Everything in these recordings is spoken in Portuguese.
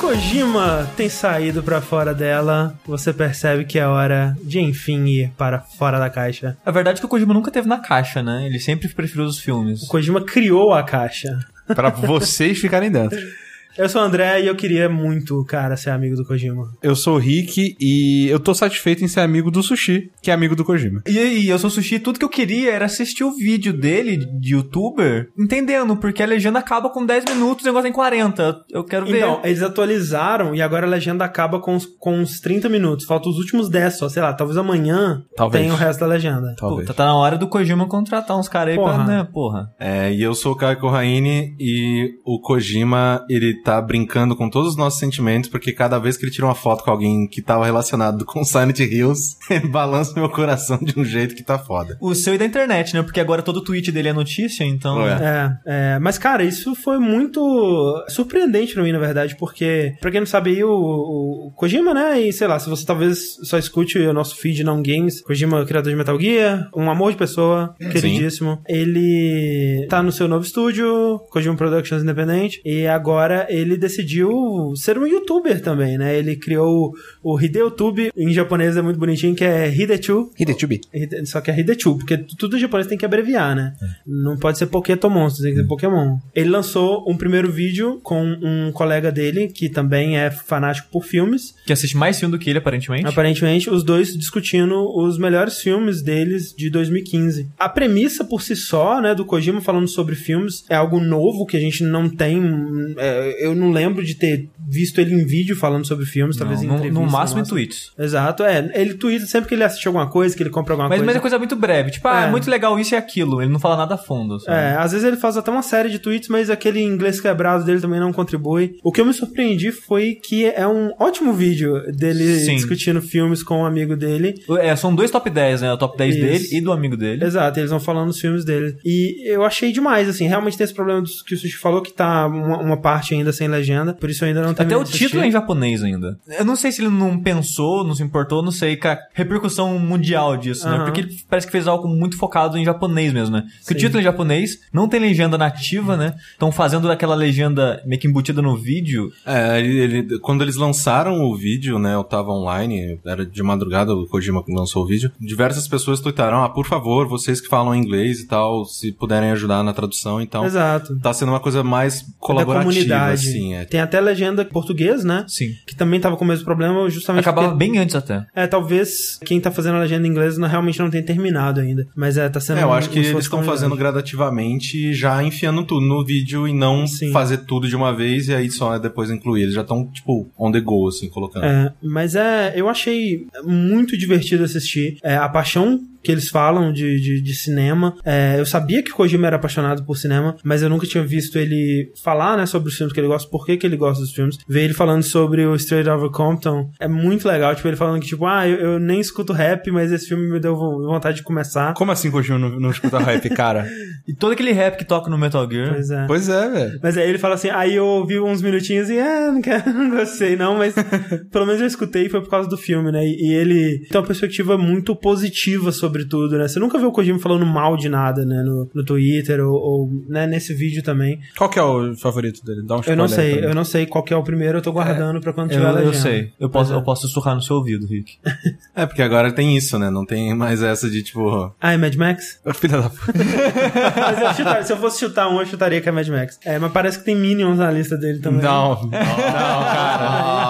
Kojima tem saído pra fora dela, você percebe que é hora de enfim ir para fora da caixa. A verdade é que o Kojima nunca teve na caixa, né? Ele sempre preferiu os filmes. O Kojima criou a caixa. Pra vocês ficarem dentro. Eu sou o André e eu queria muito, cara, ser amigo do Kojima. Eu sou o Rick e eu tô satisfeito em ser amigo do Sushi, que é amigo do Kojima. E aí, eu sou sushi, tudo que eu queria era assistir o vídeo dele, de youtuber, entendendo, porque a legenda acaba com 10 minutos, o negócio tem 40. Eu quero ver. Então, eles atualizaram e agora a legenda acaba com uns, com uns 30 minutos. Faltam os últimos 10 só, sei lá, talvez amanhã Talvez. tenha o resto da legenda. Talvez. Puta, tá na hora do Kojima contratar uns caras aí Porra. pra, né, porra. É, e eu sou o Caio Corraine e o Kojima, ele tá brincando com todos os nossos sentimentos, porque cada vez que ele tira uma foto com alguém que tava relacionado com Silent Hills, ele balança meu coração de um jeito que tá foda. O seu e da internet, né? Porque agora todo tweet dele é notícia, então. Ué. É, é, mas cara, isso foi muito surpreendente pra mim, na verdade, porque, pra quem não sabe aí, o, o Kojima, né, e sei lá, se você talvez só escute o nosso feed não games, Kojima, criador de Metal Gear, um amor de pessoa, queridíssimo, ele tá no seu novo estúdio, Kojima Productions Independente, e agora ele decidiu ser um youtuber também, né, ele criou o HideYouTube, em japonês é muito bonitinho, que é Hidechu, Hidetubi. Hide- Só que é Hidechu, porque tudo em japonês tem que abreviar, né? Não pode ser Pokémon Monstros, tem que ser Pokémon. Ele lançou um primeiro vídeo com um colega dele, que também é fanático por filmes. Que assiste mais filme do que ele, aparentemente. Aparentemente, os dois discutindo os melhores filmes deles de 2015. A premissa por si só, né, do Kojima falando sobre filmes, é algo novo que a gente não tem. é, eu não lembro de ter visto ele em vídeo falando sobre filmes, talvez em no, entrevista. no máximo em máximo. tweets. Exato, é. Ele twitta sempre que ele assiste alguma coisa, que ele compra alguma Mas, coisa. mas é coisa muito breve. Tipo, ah, É. é muito legal isso e aquilo. Ele não fala nada a fundo. sabe? É, às vezes ele faz até uma série de tweets, mas aquele inglês quebrado dele também não contribui. O que eu me surpreendi foi que é um ótimo vídeo dele Sim. discutindo filmes com um amigo dele. É, são dois top 10, né? O top 10 Isso. dele e do amigo dele. Exato, eles vão falando dos filmes dele. E eu achei demais, assim, realmente tem esse problema que o Sushi falou, que tá uma, uma parte ainda sem legenda, por isso eu ainda não Até terminei o título é em japonês ainda. Eu não sei se ele não pensou, não se importou, não sei, com a repercussão mundial disso, né? Porque ele parece que fez algo muito focado em japonês mesmo, né? Porque o Sim. título é em japonês, não tem legenda nativa, né? Estão fazendo aquela legenda meio que embutida no vídeo. É, ele, ele- quando eles lançaram o vídeo, né, eu tava online, era de madrugada, o Kojima lançou o vídeo, diversas pessoas tuitaram, ah, por favor, vocês que falam inglês e tal, se puderem ajudar na tradução, então... Exato. Tá sendo uma coisa mais Da colaborativa, comunidade. assim, é. Tem até legenda em português, né? Sim. Que também tava com o mesmo problema, justamente Acabava porque- bem antes até. É, talvez quem tá fazendo a legenda em inglês não, realmente não tenha terminado ainda. Mas é, tá sendo. É, eu acho que eles estão fazendo gradativamente, já enfiando tudo no vídeo e não Sim. fazer tudo de uma vez e aí só depois incluir. Eles já estão, tipo, on the go, assim, colocando. É, mas é, eu achei muito divertido assistir. É, a paixão que eles falam de, de, de cinema. É, eu sabia que o Kojima era apaixonado por cinema, mas eu nunca tinha visto ele falar, né, sobre os filmes que ele gosta, por que, que ele gosta dos filmes. Ver ele falando sobre o Straight Outta Compton é muito legal. Tipo, ele falando que, tipo, ah, eu, eu nem escuto rap, mas esse filme me deu vo- vontade de começar. Como assim Kojima não, não escuta rap, cara? E todo aquele rap que toca no Metal Gear. Pois é. pois é, velho. Mas aí ele fala assim, aí eu ouvi uns minutinhos e, é, não, quero, não gostei não, mas pelo menos eu escutei e foi por causa do filme, né? E, e ele tem uma perspectiva muito positiva sobre tudo, né? Você nunca vê o Kojima falando mal de nada, né? No, no Twitter ou, ou, né, nesse vídeo também. Qual que é o favorito dele? Dá um Eu não sei, eu não sei qual que é o primeiro, eu tô guardando pra quando Eu, tiver eu legenda. sei. Eu posso, é. eu posso sussurrar no seu ouvido, Rick. É, porque agora tem isso, né? Não tem mais essa de, tipo... Ah, é Mad Max? Filha da puta. mas eu chutar- se eu fosse chutar um, eu chutaria que é Mad Max. É, mas parece que tem Minions na lista dele também. Não, não, cara.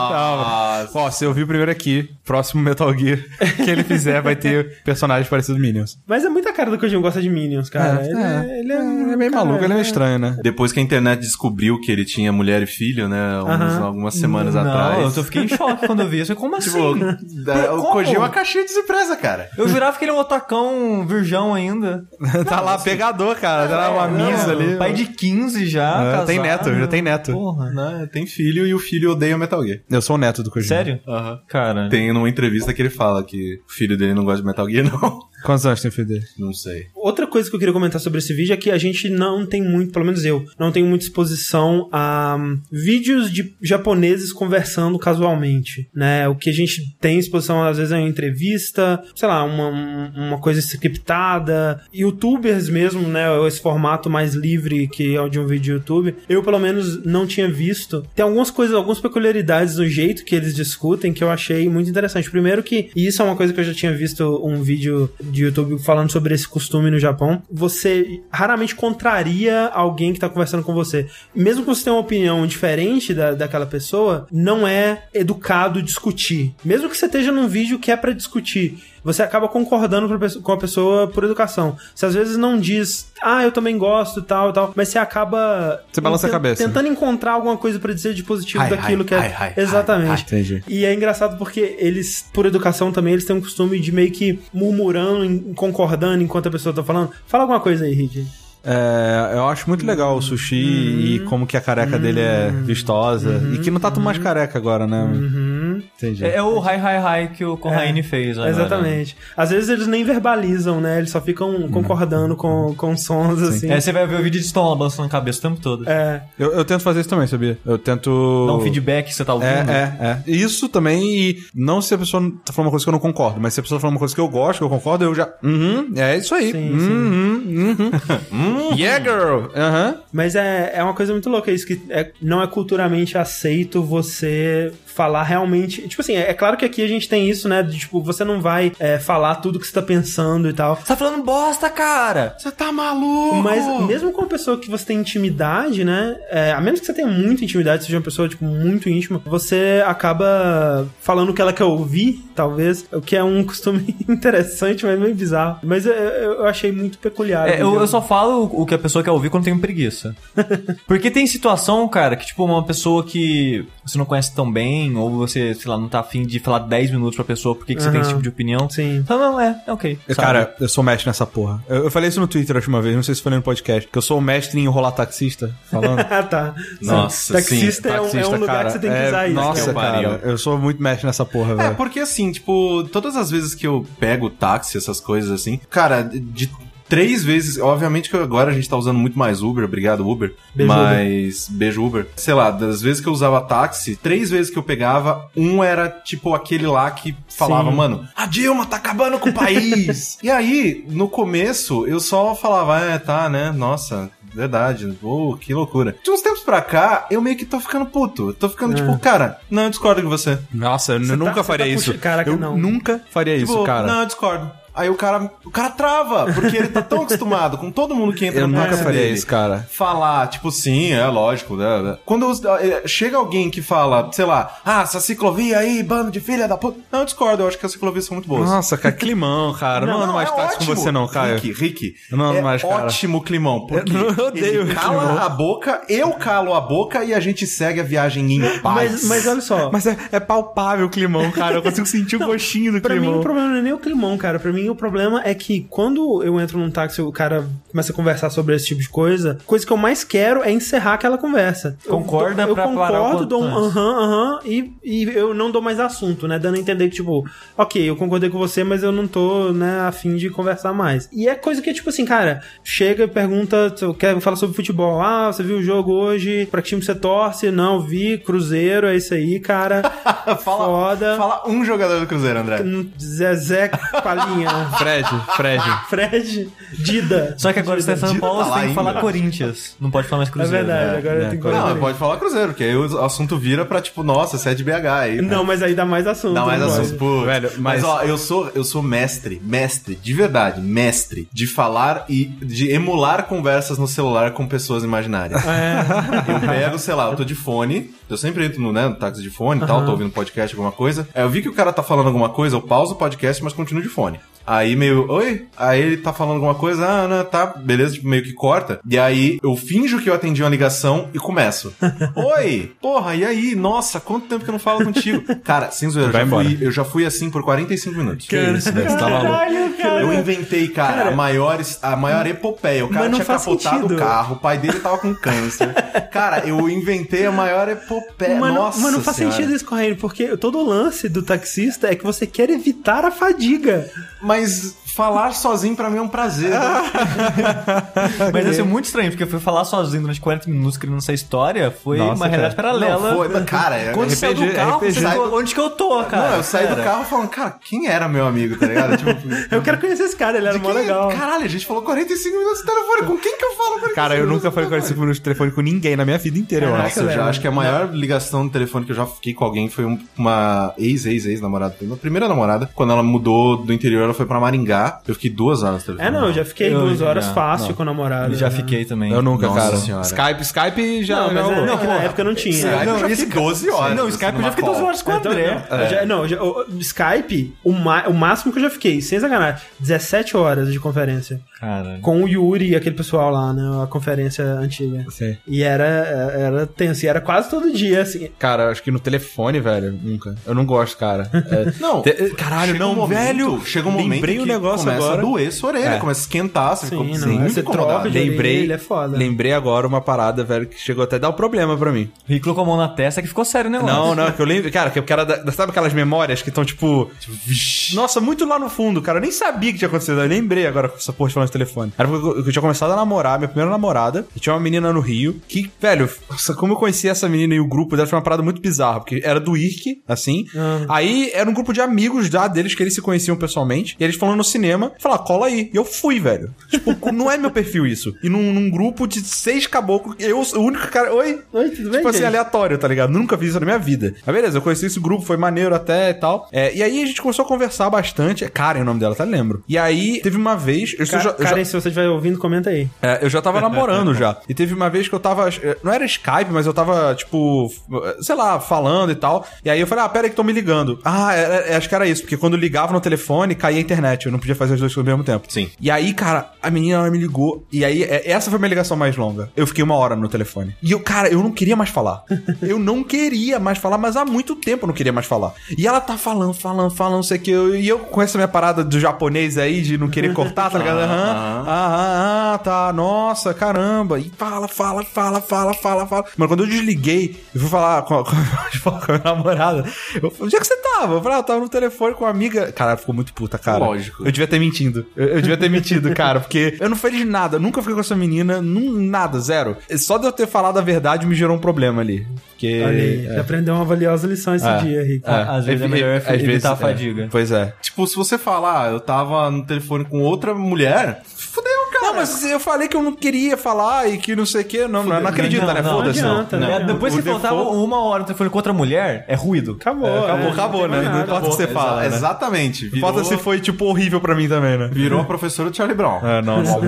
Não. Ó, você ouviu primeiro aqui. Próximo Metal Gear que ele fizer vai ter personagens parecidos Minions. Mas é muita cara do Kojima gosta de Minions, cara. É, ele, é. ele é, um É meio cara, maluco, ele é meio estranho, né? Depois que a internet descobriu que ele tinha mulher e filho, né? uns- Aham. algumas semanas não, atrás. eu fiquei em choque quando eu vi isso. Como Tipo, assim? da- o? Kojima é uma caixinha de surpresa, cara. Eu jurava que ele é um otacão virgão ainda. tá lá pegador, cara. Tá lá uma missa ali. Pai de 15 já, É, casado. tem neto, já tem neto. Porra. Né? Tem filho e o filho odeia Metal Gear. Eu sou o neto do Kojima. Sério? Aham. Cara. Tem numa entrevista que ele fala que o filho dele não gosta de Metal Gear, não. Quantos anos tem o filho dele? Não sei. Outra coisa que eu queria comentar sobre esse vídeo é que a gente não tem muito, pelo menos eu, não tenho muita exposição a hum, vídeos de japoneses conversando casualmente, né? O que a gente tem exposição às vezes é uma entrevista, sei lá, uma, um- uma coisa scriptada, youtubers mesmo, né? Esse formato mais livre que é o de um vídeo de YouTube. Eu, pelo menos, não tinha visto. Tem algumas coisas, algumas peculiaridades no jeito que eles discutem que eu achei muito interessante. Primeiro que, e isso é uma coisa que eu já tinha visto um vídeo de YouTube falando sobre esse costume no Japão, você raramente contraria alguém que tá conversando com você. Mesmo que você tenha uma opinião diferente da, daquela pessoa, não é educado discutir. Mesmo que você esteja num vídeo que é pra discutir, você acaba concordando com a pessoa por educação. Você às vezes não diz, ah, eu também gosto, tal, tal, mas você acaba. Você balança a cabeça. Tentando encontrar alguma coisa pra dizer de positivo daquilo que é. ai, ai, Exatamente. Entendi. E é engraçado porque eles, por educação também, eles têm um costume de meio que murmurando, concordando enquanto a pessoa tá falando. Fala alguma coisa aí, Rick. É, eu acho muito legal o sushi e como que a careca dele é vistosa. E que não tá tão mais careca agora, né? Entendi. É, é o hi hi hi que o Corraine fez, né? Exatamente. Às vezes eles nem verbalizam, né? Eles só ficam concordando com, com sons, assim. É, você vai ver o vídeo de Stone balançando a cabeça o tempo todo. É. Eu, eu tento fazer isso também, sabia? Eu tento. Dá um feedback que você tá ouvindo. É, é, é. Isso também, e não se a pessoa tá falando uma coisa que eu não concordo, mas se a pessoa tá falando uma coisa que eu gosto, que eu concordo, eu já. Uhum, é isso aí. Sim, uhum, uhum. yeah, girl! Aham. Mas é, é uma coisa muito louca isso, que é- não é culturalmente aceito você falar realmente. Tipo assim, é, é claro que aqui a gente tem isso, né? De, tipo, você não vai é, falar tudo que você tá pensando e tal. Você tá falando bosta, cara! Você tá maluco? Mas mesmo com uma pessoa que você tem intimidade, né? é, a menos que você tenha muita intimidade, seja uma pessoa, tipo, muito íntima, você acaba falando o que ela quer ouvir, talvez. O que é um costume interessante, mas meio bizarro. Mas eu, eu achei muito peculiar. É, eu, eu só falo o que a pessoa quer ouvir quando tem preguiça. Porque tem situação, cara, que tipo, uma pessoa que você não conhece tão bem, ou você, sei lá, não tá afim de falar 10 minutos pra pessoa por que que você tem esse tipo de opinião. Sim. Fala, não, é, é ok. Sabe? Cara, eu sou mestre nessa porra. Eu, eu falei isso no Twitter a última vez, não sei se foi no podcast, que eu sou o mestre em enrolar taxista, falando. Ah, tá. Nossa, Taxista, sim, é, um, é um Taxista, lugar cara, que você tem que é- usar isso. Nossa, pariu. cara, eu sou muito mestre nessa porra, É, velho. porque assim, tipo, todas as vezes que eu pego táxi, essas coisas assim, cara, de três vezes, obviamente que agora a gente tá usando muito mais Uber, obrigado Uber, Beijo, mas beijo Uber. Sei lá, das vezes que eu usava táxi, três vezes que eu pegava, um era tipo aquele lá que falava, Sim. mano, a Dilma tá acabando com o país. e aí, no começo, eu só falava, é, tá, né, nossa, Verdade, pô, que loucura. De uns tempos pra cá, eu meio que tô ficando puto. Eu tô ficando tipo, cara, não, eu discordo com você. Nossa, eu Você tá- nunca você faria tá isso. puxa- Caraca, eu não. nunca faria isso, Tipo, cara. Não, eu discordo. Aí o cara, o cara trava, porque ele tá tão acostumado com todo mundo que entra Eu no nunca faria dele. isso, cara. Falar, tipo, sim, é lógico, né? né. Quando eh, chega alguém que fala, sei lá, ah, essa ciclovia aí, bando de filha da puta. Não, eu discordo, eu acho que as ciclovias são muito boas. Nossa, cara, climão, cara. Não, ando mais é táxi com você não, Caio. Rick, Rick, Eu não ando é mais, cara. ótimo climão, porque Eu odeio ele cala climão. a boca, eu calo a boca e a gente segue a viagem em paz. Mas, mas olha só. Mas é, é palpável o climão, cara. Eu consigo sentir o gostinho do Pra mim, climão. o problema não é nem o climão, cara. Pra mim, o problema é que quando eu entro num táxi o cara começa a conversar sobre esse tipo de coisa, coisa que eu mais quero é encerrar aquela conversa. Eu Concorda eu, parar o concordo, dou um aham, aham, e, e eu não dou mais assunto, né? Dando a entender que, tipo, ok, eu concordei com você, mas eu não tô, né, afim de conversar mais. E é coisa que, tipo assim, cara, chega e pergunta, quer falar sobre futebol. Ah, você viu o jogo hoje? Pra que time você torce? Não, vi, Cruzeiro, é isso aí, cara. fala, Foda. fala um jogador do Cruzeiro, André. Zezé Palinha. Fred, Fred. Fred, Dida. Só que agora você tá falando Dida Paulo, tá você tem que falar ainda. Corinthians. Não pode falar mais É Cruzeiro. verdade, né? agora É, tenho que Não, falar. pode falar Cruzeiro, porque aí o assunto vira pra, tipo, nossa, você é de BH aí. Não, mas aí dá mais assunto. Dá mais não assunto, pô. Velho, mas... mas- ó, eu sou, eu sou mestre, mestre, de verdade, mestre, de falar e de emular conversas no celular com pessoas imaginárias. Eu pego, sei lá, eu tô de fone, eu sempre entro no, né, no táxi de fone e tal, tô ouvindo podcast, alguma coisa. Aí eu vi que o cara tá falando alguma coisa, eu pauso o podcast, mas continuo de fone. Aí meio, oi? Aí ele tá falando alguma coisa, ah, não, tá, beleza, tipo, meio que corta. E aí eu finjo que eu atendi uma ligação e começo. oi? Porra, e aí? Nossa, quanto tempo que eu não falo contigo? Cara, sem zoeira, eu já, fui, eu já fui assim por 45 minutos. Que isso, velho? Você tá maluco. Caralho, cara. Eu inventei, cara, a, maior, a maior epopeia. O cara tinha capotado sentido. o carro, o pai dele tava com câncer. cara, eu inventei a maior epopeia. Mas, não- Nossa mas não faz Senhora. sentido isso, Correio, porque todo o lance do taxista é que você quer evitar a fadiga. Mas Mas falar sozinho pra mim é um prazer. Mas ia ser muito estranho, porque eu fui falar sozinho durante 40 minutos criando essa história, foi Nossa, uma realidade paralela. Não, foi, cara, é Quando você saiu do RPG, carro, RPG. você ficou, onde que eu tô, cara? Não, eu saí do carro falando, cara, quem era meu amigo, tá ligado? Tipo, Eu quero conhecer esse cara, ele era de mó legal. Caralho, a gente falou 45 minutos de telefone. Com quem que eu falo 45 Cara, eu nunca de falei telefone? 45 minutos de telefone com ninguém na minha vida inteira, eu Caraca, acho. Nossa, eu já acho que a maior ligação no telefone que eu já fiquei com alguém foi um- uma ex-ex-ex-namorada. Minha primeira namorada. Quando ela mudou do interior, ela foi pra Maringá. Eu fiquei duas horas. É, não, eu já fiquei Eu duas horas já- fácil não. com o namorado. Eu já né? fiquei também. Eu nunca, Nossa cara. senhora. Skype, Skype já. Não, mas já é, não, que na época não tinha. Skype Não, eu já fiquei 12 horas. Não, o Skype eu já fiquei numa 12 horas com o André. não, não, o- o Skype, o, o máximo que eu já fiquei, sem sacanagem, 17 horas de conferência. Cara. Com o Yuri e aquele pessoal lá, né? A conferência antiga. Sei. E era, era tenso, e era quase todo dia, assim. Cara, acho que no telefone, velho, nunca. Eu não gosto, cara. É, Não, Te- Caralho, chega não, um momento- velho. Chega um momento Lembrei que um negócio começa agora. a doer sua orelha, É. começa a esquentar, você Sim, fica não, muito você troca de Lembrei, orelha, é foda. lembrei agora uma parada, velho, que chegou até a dar um problema pra mim. Rick colocou a mão na testa que ficou sério negócio. Não, não, que eu lembro. Cara, que, era da- sabe aquelas memórias que estão tipo. Nossa, muito lá no fundo, cara. Eu nem sabia que tinha acontecido. Eu lembrei agora com essa porra de falando de telefone. Era porque eu, eu tinha começado a namorar, minha primeira namorada. E tinha uma menina no Rio que, velho, nossa, como eu conheci essa menina e o grupo dela foi uma parada muito bizarra. Porque era do IRC, assim. Aí era um grupo de amigos já deles que eles se conheciam pessoalmente. E eles falando no cinema, falaram, cola aí. E eu fui, velho. Tipo, não é meu perfil isso. E num, num grupo de seis caboclos, eu, o único cara. Oi? Oi, tudo bem, Tipo assim, gente? aleatório, tá ligado? Nunca fiz isso na minha vida. Mas beleza, eu conheci esse grupo, foi maneiro até e tal. É, e aí a gente começou a conversar bastante. É Karen o nome dela, tá? Lembro. E aí teve uma vez. Eu, Ca- já, eu já- Karen, se você estiver ouvindo, comenta aí. é, eu já tava namorando já. E teve uma vez que eu tava. Não era Skype, mas eu tava, tipo, sei lá, falando e tal. E aí eu falei, ah, pera aí que tô me ligando. Ah, é- é, acho que era isso, porque quando ligava no telefone, caía a internet. Eu não podia fazer as duas coisas ao mesmo tempo. Sim. E aí, cara, a menina ela me ligou. E aí, é- essa foi a minha ligação mais longa. Eu fiquei uma hora no telefone. E eu, cara, eu não queria mais falar. eu não queria mais falar, mas há muito tempo eu não queria mais falar. E ela tá falando, falando, falando, sei o que. Eu, e eu com essa minha parada do japonês aí, de não querer cortar, tá ligado? Aham. Aham. Ah, ah, tá. Nossa, caramba. E fala, fala, fala, fala, fala, fala. Mano, quando eu desliguei, eu fui falar com a, com a- com a minha namorada. Eu falei, onde é que você tava? Eu falei, ah, eu tava no telefone com uma amiga. Cara, ficou muito puta, cara. Lógico. Eu devia ter mentindo. Eu, eu devia ter mentido, cara, porque eu não fiz nada. Nunca fiquei com essa menina, num, nada, zero. Só de eu ter falado a verdade me gerou um problema ali. Porque. Olha aí, é. aprendeu uma valiosa lição esse É. dia, Rick. Ah, às vezes é melhor às evitar a é. fadiga. Pois é. Tipo, se você falar, ah, eu tava no telefone com outra mulher. Não, mas eu falei que eu não queria falar e que não sei o que. Não, não, não acredita, Não, né? Foda-se. não adianta, Não. né? É, depois O que faltava default- uma hora no telefone com outra mulher, é ruído. Acabou, É, acabou, é, acabou, né? Não importa o que você fala. né? Exatamente. Não Virou, importa se foi, tipo, horrível pra mim também, né? virou a professora do Charlie Brown. É, nossa.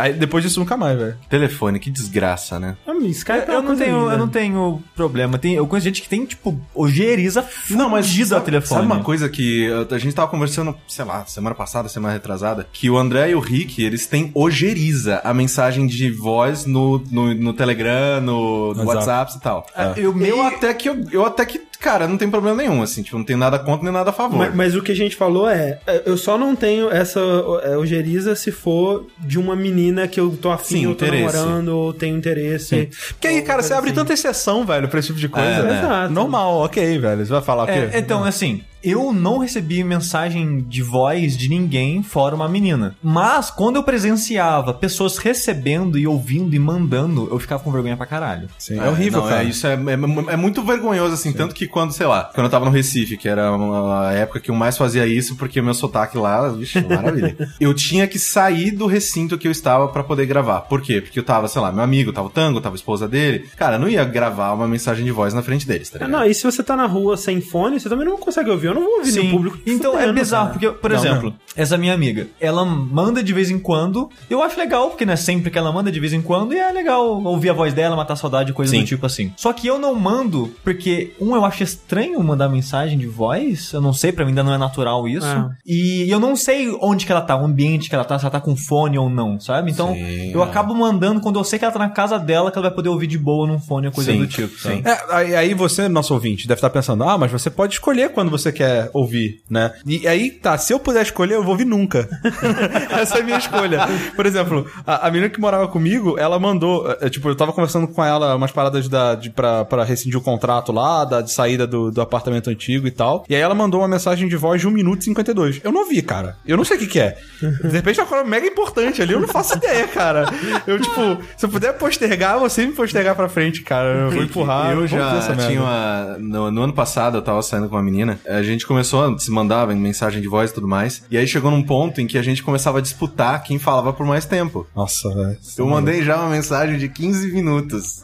Aí, depois disso, nunca mais, velho. Telefone, que desgraça, né? Ah, Skype é Eu não, tenho, linda. eu não tenho problema. Tem, eu conheço gente que tem, tipo, ojeriza Não, mas sabe, ao telefone. sabe uma coisa que a gente tava conversando, sei lá, semana passada, semana retrasada, que o André e o Rick, eles têm ojeriza a mensagem de voz no, no, no Telegram, no, no. WhatsApp e tal. Ah, eu- eu até que, eu, eu até que, cara, não tem problema nenhum, assim, tipo, não tem nada contra nem nada a favor. Mas, mas o que a gente falou é, é, eu só não tenho essa é, ojeriza se for de uma menina que eu tô afim, Sim, eu tô interesse. namorando, ou tenho interesse. Porque aí, cara, você abre tanta exceção, velho, pra esse tipo de coisa. É, né? Exato. Normal, ok, velho. Você vai falar o quê? É, então, assim, eu não recebi mensagem de voz de ninguém fora uma menina. Mas, quando eu presenciava pessoas recebendo e ouvindo e mandando, eu ficava com vergonha pra caralho. Sim, é, horrível, não, cara. É, isso é, é, é muito vergonhoso, assim, tanto que quando, sei lá, quando eu tava no Recife, que era uma a época que eu mais fazia isso, porque o meu sotaque lá, vixe, maravilha. eu tinha que sair do recinto que eu estava pra poder gravar. Por quê? Porque eu tava, sei lá, meu amigo, tava o Tango, tava a esposa dele. Cara, eu não ia gravar uma mensagem de voz na frente deles, tá Ah, ligado? Não, e se você tá na rua sem fone, você também não consegue ouvir. Eu não vou ouvir no público. Então é fudendo, bizarro, cara. porque, por Não, exemplo, essa minha amiga, ela manda de vez em quando. Eu acho legal, porque não é sempre que ela manda de vez em quando, e é legal ouvir a voz dela, matar saudade, coisa Sim. do tipo assim. Só que eu não mando, porque, um, eu acho estranho mandar mensagem de voz. Eu não sei, pra mim ainda não é natural isso. Ah. E eu não sei onde que ela tá, o ambiente que ela tá, se ela tá com fone ou não, sabe? Então, Sim, eu é. acabo mandando quando eu sei que ela tá na casa dela, que ela vai poder ouvir de boa num fone, coisa Sim, do tipo, sim. É, aí, aí você, nosso ouvinte, deve estar pensando, ah, mas você pode escolher quando você quer quer ouvir, né? E aí, tá, se eu puder escolher, eu vou ouvir nunca. Essa é a minha escolha. Por exemplo, a, a menina que morava comigo, ela mandou, é, tipo, eu tava conversando com ela umas paradas da, de, pra, pra rescindir o contrato lá, da, de saída do, do apartamento antigo e tal. E aí ela mandou uma mensagem de voz de 1 minuto e 52. Eu não vi, cara. Eu não sei o que que é. De repente é uma coisa mega importante ali, eu não faço ideia, cara. Eu, tipo, se eu puder postergar, vou sempre postergar pra frente, cara. Eu vou empurrar. Eu já tinha uma. No, no ano passado, eu tava saindo com uma menina. A gente começou a se mandar mensagem de voz e tudo mais. E aí chegou num ponto em que a gente começava a disputar quem falava por mais tempo. Nossa, velho. Eu mandei já uma mensagem de 15 minutos.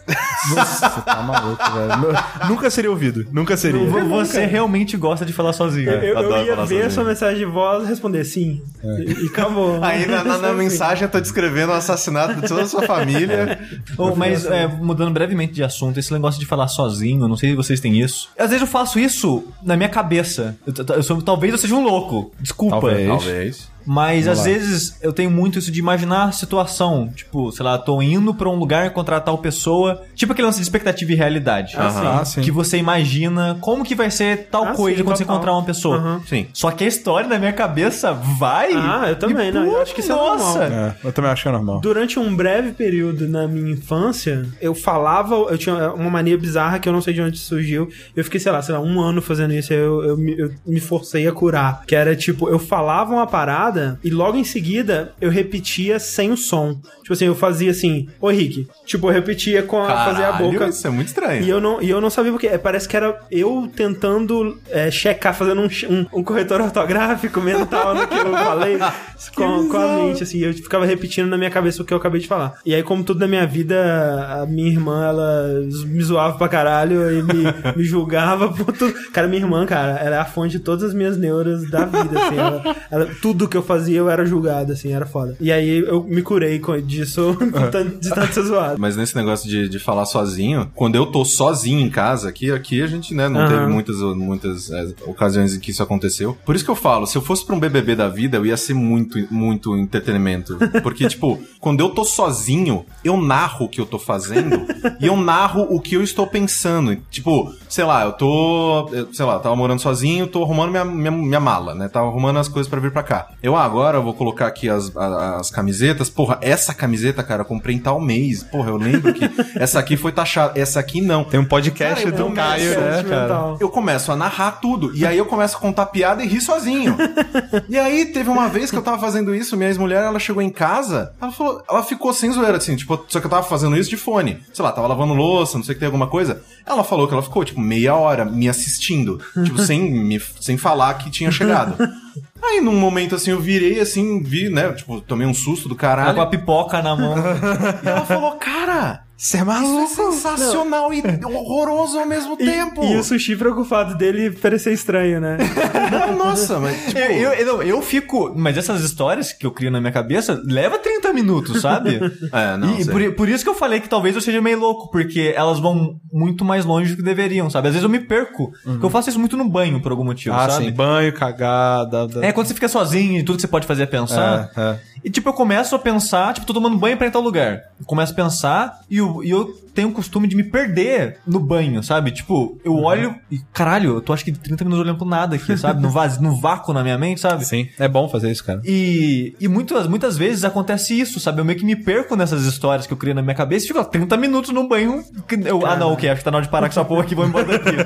Nossa, você tá maluco, velho. Nunca seria ouvido. Nunca seria. Vo- Você realmente gosta de falar sozinho. Eu, eu adoro ia falar ver a sua mensagem de voz responder sim. E, e acabou. Aí na, na- na mensagem eu tô descrevendo o assassinato de toda a sua família. Oh, mas é, mudando brevemente de assunto, esse negócio de falar sozinho, não sei se vocês têm isso. Às vezes eu faço isso na minha cabeça. Eu, t- eu sou- talvez eu seja um louco. Desculpa. Talvez. Talvez. Mas Vamos às lá. vezes eu tenho muito isso de imaginar a situação. Tipo, sei lá, tô indo pra um lugar encontrar tal pessoa. Tipo aquele lance de expectativa e realidade. Ah, sim. Que você imagina como que vai ser tal Ah, coisa sim, quando você total. encontrar uma pessoa. Sim. Só que a história na minha cabeça vai. Ah, eu também, e, não, eu acho que isso é nossa. normal. É, eu também acho que é normal. Durante um breve período na minha infância, eu falava, eu tinha uma mania bizarra que eu não sei de onde surgiu. Eu fiquei, sei lá, sei lá, um ano fazendo isso, aí eu, eu, me, eu me forcei a curar. Que era tipo, eu falava uma parada e logo em seguida eu repetia sem o som. Tipo assim, eu fazia assim, oi Rick. Tipo, eu repetia com a, fazer a Caralho, boca. Isso é muito estranho. E eu não, e eu não sabia porque. É, Parece que era eu tentando é, checar, fazendo um, um, um corretor ortográfico mental no que eu falei com, com a mente, assim. Eu ficava repetindo na minha cabeça o que eu acabei de falar. E aí, como tudo na minha vida, a minha irmã, ela me zoava pra caralho e me, me julgava por tudo. Cara, minha irmã, cara, ela é a fonte de todas as minhas neuras da vida, assim. Ela, ela- tudo que eu fazia eu era julgado, assim, era foda. E aí eu me curei disso de tanto- ser zoado. Mas nesse negócio de, de falar sozinho, quando eu tô sozinho em casa, aqui, aqui a gente, né, não Aham. teve muitas, muitas é, ocasiões em que isso aconteceu. Por isso que eu falo, se eu fosse pra um BBB da vida, eu ia ser muito, muito entretenimento. Porque, tipo, quando eu tô sozinho, eu narro o que eu tô fazendo e eu narro o que eu estou pensando. Tipo, sei lá, eu tô, sei lá, tava morando sozinho, tô arrumando minha, minha, minha mala, né? Tava arrumando as coisas pra vir pra cá. Eu, agora eu vou colocar aqui as, a- as camisetas. Porra, essa camiseta, cara, eu comprei em tal mês. Porra, eu lembro que essa aqui foi taxada, essa aqui não. Tem um podcast Cara, do Caio, né, cara? Eu começo a narrar tudo. E aí eu começo a contar piada e rir sozinho. e aí teve uma vez que eu tava fazendo isso, minha ex-mulher, ela chegou em casa, ela falou, ela ficou sem zoeira, assim, tipo, só que eu tava fazendo isso de fone. Sei lá, tava lavando louça, não sei que tem alguma coisa. Ela falou que ela ficou, tipo, meia hora me assistindo. tipo, sem, me, sem falar que tinha chegado. Aí, num momento assim, eu virei assim, vi, né? Tipo, tomei um susto do caralho. com a pipoca na mão. E ela falou, cara, Você é isso é maluco? sensacional e horroroso ao mesmo E, tempo. e o sushi preocupado dele parecer estranho, né? Não, nossa, mas tipo... Eu, eu, eu, não, eu fico. Mas essas histórias que eu crio na minha cabeça leva 30 minutos, sabe? É, não, e sei. por, por isso que eu falei que talvez eu seja meio louco, porque elas vão muito mais longe do que deveriam, sabe? Às vezes eu me perco. Porque eu faço isso muito no banho, por algum motivo, Ah, sabe? sim. Banho, cagada. da- É, quando você fica sozinho e tudo que você pode fazer é pensar. É, é. E tipo, eu começo a pensar, tipo, tô tomando banho pra tal lugar. Eu começo a pensar e eu, e eu tenho o costume de me perder no banho, sabe? Tipo, eu olho e, caralho, eu tô acho que 30 minutos olhando pro nada aqui, sabe? No, vaz, no vácuo na minha mente, sabe? Sim, é bom fazer isso, cara. E, e muitas, muitas vezes acontece isso, sabe? Eu meio que me perco nessas histórias que eu criei na minha cabeça e fico ó, 30 minutos no banho. que Eu, ah, não, ok, acho que tá na hora de parar com essa porra aqui, vou embora daqui.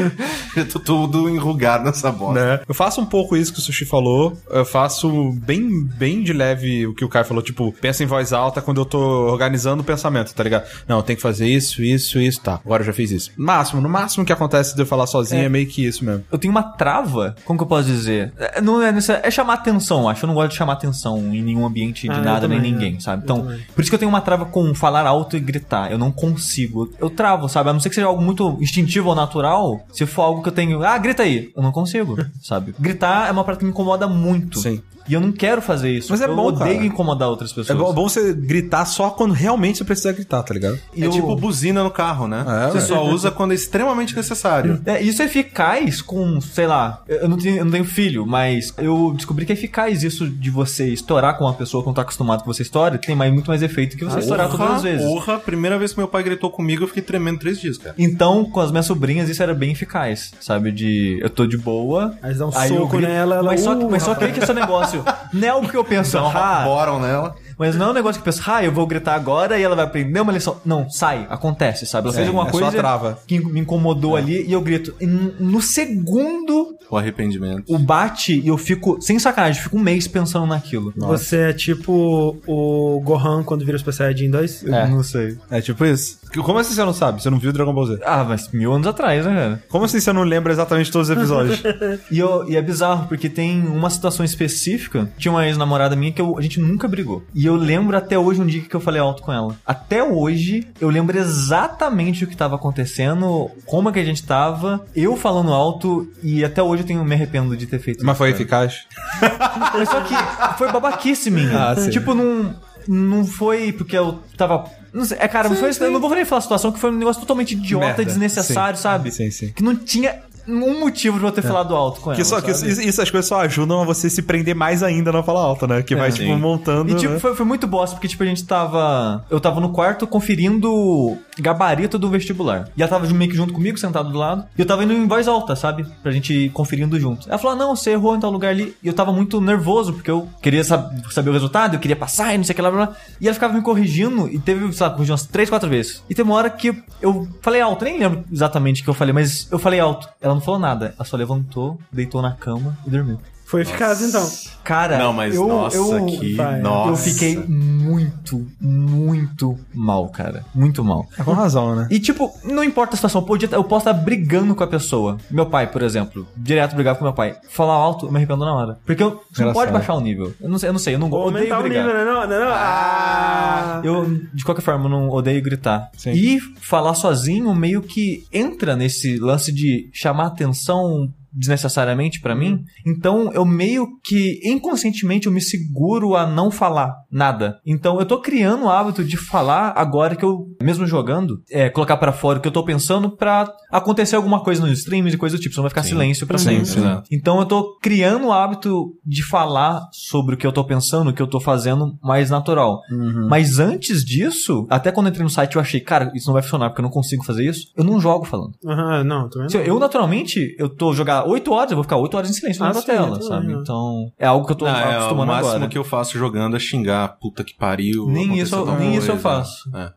Eu tô tudo enrugado nessa bosta. Né? Eu faço um pouco isso que o Sushi falou. Eu faço bem, bem de leve o que o Caio falou. Tipo, pensa em voz alta quando eu tô organizando o pensamento, tá ligado? Não, eu tenho que fazer isso, isso, isso. Tá, agora eu já fiz isso. Máximo, no máximo que acontece de eu falar sozinho é, meio que isso mesmo. eu tenho uma trava, como que eu posso dizer? É, Não é, nessa, é chamar atenção, acho. Eu não gosto de chamar atenção em nenhum ambiente de Ah, nada nem também, ninguém, é. sabe? Então, por isso que eu tenho uma trava com falar alto e gritar. Eu não consigo. Eu travo, sabe? A não ser que seja algo muito instintivo ou natural. Se for algo que eu tenho, ah, grita aí. Eu não consigo, sabe? Gritar é uma parada que me incomoda muito. Sim. E eu não quero fazer isso. Mas é eu bom, odeio cara. incomodar outras É pessoas. bom, bom você gritar só quando realmente você precisa gritar, tá ligado? E É eu- tipo buzina no carro, né? É, Você ué. só usa quando é extremamente necessário. É, isso é eficaz com, sei lá, eu não, tenho, eu não tenho filho, mas eu descobri que é eficaz isso de você estourar com uma pessoa que não tá acostumado que você estoure, tem mais, muito mais efeito que você estourar todas as vezes. Porra, primeira vez que meu pai gritou comigo, eu fiquei tremendo três dias, cara. Então, com as minhas sobrinhas, isso era bem eficaz, sabe? De eu tô de boa. Aí dá um soco grito- nela, ela, Mas só, uh, mas só aí que esse negócio. Não é o que eu penso, ah, Boram nela. Mas não é um negócio que eu penso, ah, eu vou gritar agora e ela vai aprender uma lição. Não, sai, acontece, sabe? Ela fez alguma é coisa trava. que me incomodou ali e eu grito. E no segundo, O arrependimento. o bate e eu fico, sem sacanagem, fico um mês pensando naquilo. Você é tipo o Gohan quando vira Super Saiyajin 2? Eu Não sei. É tipo isso. Como assim você não sabe? Você não viu Dragon Ball Z? Ah, mas mil anos atrás, né, cara? Como assim você não lembra exatamente todos os episódios? E, eu- e é bizarro, porque tem uma situação específica. Tinha uma ex-namorada minha que eu- a gente nunca brigou. E eu lembro até hoje um dia que eu falei alto com ela. Até hoje, eu lembro exatamente o que tava acontecendo, como é que a gente tava, eu falando alto, e até hoje eu tenho, me arrependo de ter feito Mas isso, foi cara. eficaz? Mas só que foi babaquice minha. Ah, sim. tipo, não, não foi porque eu tava. Não sei, é, cara, não foi, eu não vou nem falar a situação que foi um negócio totalmente idiota, Merda. desnecessário, Sim. sabe? Sim, sim. Que não tinha um motivo de eu ter falado alto com ela. Que só, que sabe? isso, essas coisas só ajudam a você se prender mais ainda a não falar alto, né? Que vai, tipo, sim. montando. E tipo, né? foi, foi muito bosta, porque tipo, a gente tava. Eu tava no quarto conferindo gabarito do vestibular. E ela tava meio que junto comigo, sentado do lado. E eu tava indo em voz alta, sabe? Pra gente ir conferindo junto. Ela falou: "Ah, não, você errou em tal lugar ali. E eu tava muito nervoso, porque eu queria sab- saber o resultado, eu queria passar e não sei o que lá, blá, blá. E ela ficava me corrigindo, e teve, sei lá, corrigiu umas três, quatro vezes. E teve uma hora que eu falei alto, nem lembro exatamente o que eu falei, mas eu falei alto. Ela não falou nada. Ela só levantou, deitou na cama e dormiu. Foi eficaz então. Cara, Não, mas eu, nossa, eu, que. vai, nossa. eu fiquei muito, muito mal, cara. Muito mal. É com razão, né? E tipo, não importa a situação, eu podia- eu posso estar brigando com a pessoa. Meu pai, por exemplo, direto brigava com meu pai. Falar alto, eu me arrependo na hora. Porque eu, você não Engraçado. pode baixar o nível. Eu não sei, eu não sei, eu não Ou odeio aumentar o nível, né? Não, não, não. Ah! Eu, de qualquer forma, eu não odeio gritar. Sim. E falar sozinho meio que entra nesse lance de chamar atenção desnecessariamente pra mim. Então, eu meio que inconscientemente eu me seguro a não falar nada. Então, eu tô criando o hábito de falar agora que eu, mesmo jogando, é, colocar pra fora o que eu tô pensando pra acontecer alguma coisa nos streams e coisa do tipo, senão vai ficar Sim. silêncio pra Sim, sempre. sim. né? Então, eu tô criando o hábito de falar sobre o que eu tô pensando, o que eu tô fazendo mais natural. Mas antes disso, até quando eu entrei no site eu achei, cara, isso não vai funcionar porque eu não consigo fazer isso. Eu não jogo falando. Aham, não, também não. eu, naturalmente, eu tô jogar 8 horas, eu vou ficar 8 horas em silêncio Ah, olhando a sim, tela, também, sabe? Então, é algo que eu tô Não, é, o acostumando máximo agora. que eu faço jogando é xingar, puta que pariu. Nem isso eu- nem isso eu coisa. faço. É.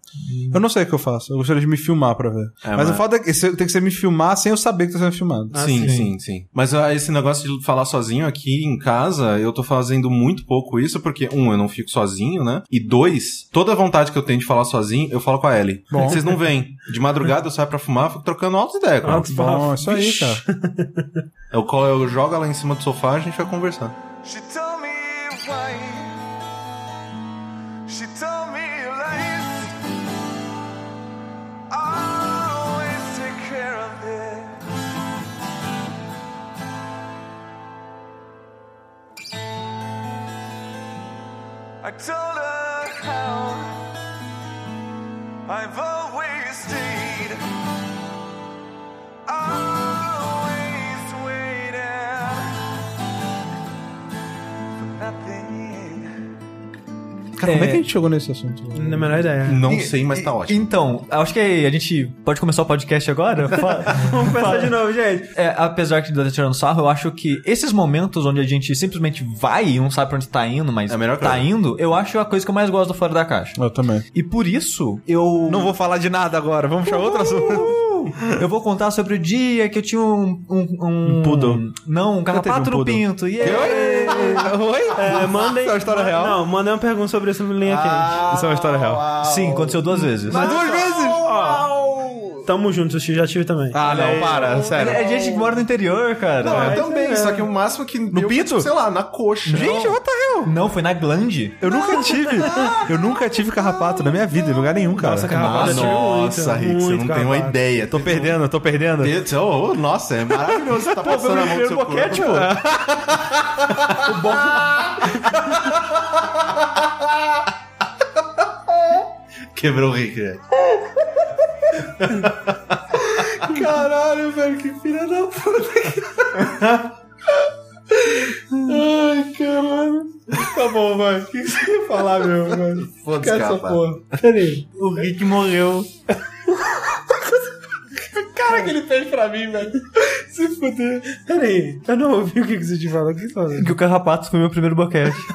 Eu não sei o que eu faço. Eu gostaria de me filmar pra ver. É, mas, mas- o foda é que tem que ser me filmar sem eu saber que tá sendo filmado. Ah, sim, sim. sim, sim, Mas ah, esse negócio de falar sozinho aqui em casa, eu tô fazendo muito pouco isso, porque, um, eu não fico sozinho, né? E dois, toda a vontade que eu tenho de falar sozinho, eu falo com a Ellie. Bom. Vocês não veem. De madrugada eu saio pra fumar, fico trocando altas ideias. Altos Bom, é isso aí, Vixe. cara. Eu, colo- eu jogo ela em cima do sofá e a gente vai conversar. She told me why. She told me lies. Always take care of. I told her how I've always Cara, como é que a gente chegou nesse assunto? Na menor ideia. Não E- sei, mas tá e- ótimo. Então, acho que a gente pode começar o podcast agora? Vamos começar de novo, gente. É, apesar de eu estar tirando sarro, eu acho que esses momentos onde a gente simplesmente vai e não sabe pra onde tá indo, mas É tá coisa. indo, eu acho a coisa que eu mais gosto do Fora da Caixa. Eu também. E por isso, eu... Não vou falar de nada agora. Vamos puxar outro assunto. Eu vou contar sobre o dia que eu tinha um... Um, um, Um poodle. Não, um carrapato um no poodle? pinto. Yeah. Oi? É, mandem. Isso é uma história real? Não, mandem uma pergunta sobre isso no linha quente. Isso é uma história real. Sim, aconteceu duas vezes. Mas duas vezes? Tamo juntos, eu já tive também. Ah, não, para, sério. É gente que mora no interior, cara. Não, eu Mas também, é. só que o máximo que. No pinto? Sei lá, na coxa. Gente, what the hell? Não, foi na glande. Eu nunca tive. Eu nunca tive carrapato na minha vida, em lugar nenhum, cara. Nossa, carrapato. Ah, eu tive nossa, muito, Rick, você não tem uma carrapato. ideia. Tô perdendo, tô perdendo. Oh, oh, nossa, é maravilhoso. Você tá passando a mão no seu corpo. o bom... Quebrou o Rick, velho. Caralho, velho, que filha da puta. Ai, caralho. Tá bom, vai. O que que você ia falar, meu, velho? Foda-se, essa porra. Peraí. O Rick morreu. Cara que ele fez pra mim, velho. Se fuder. Peraí, eu não ouvi o que que você te falou. O que você falou? Que o Carrapatos foi meu primeiro boquete.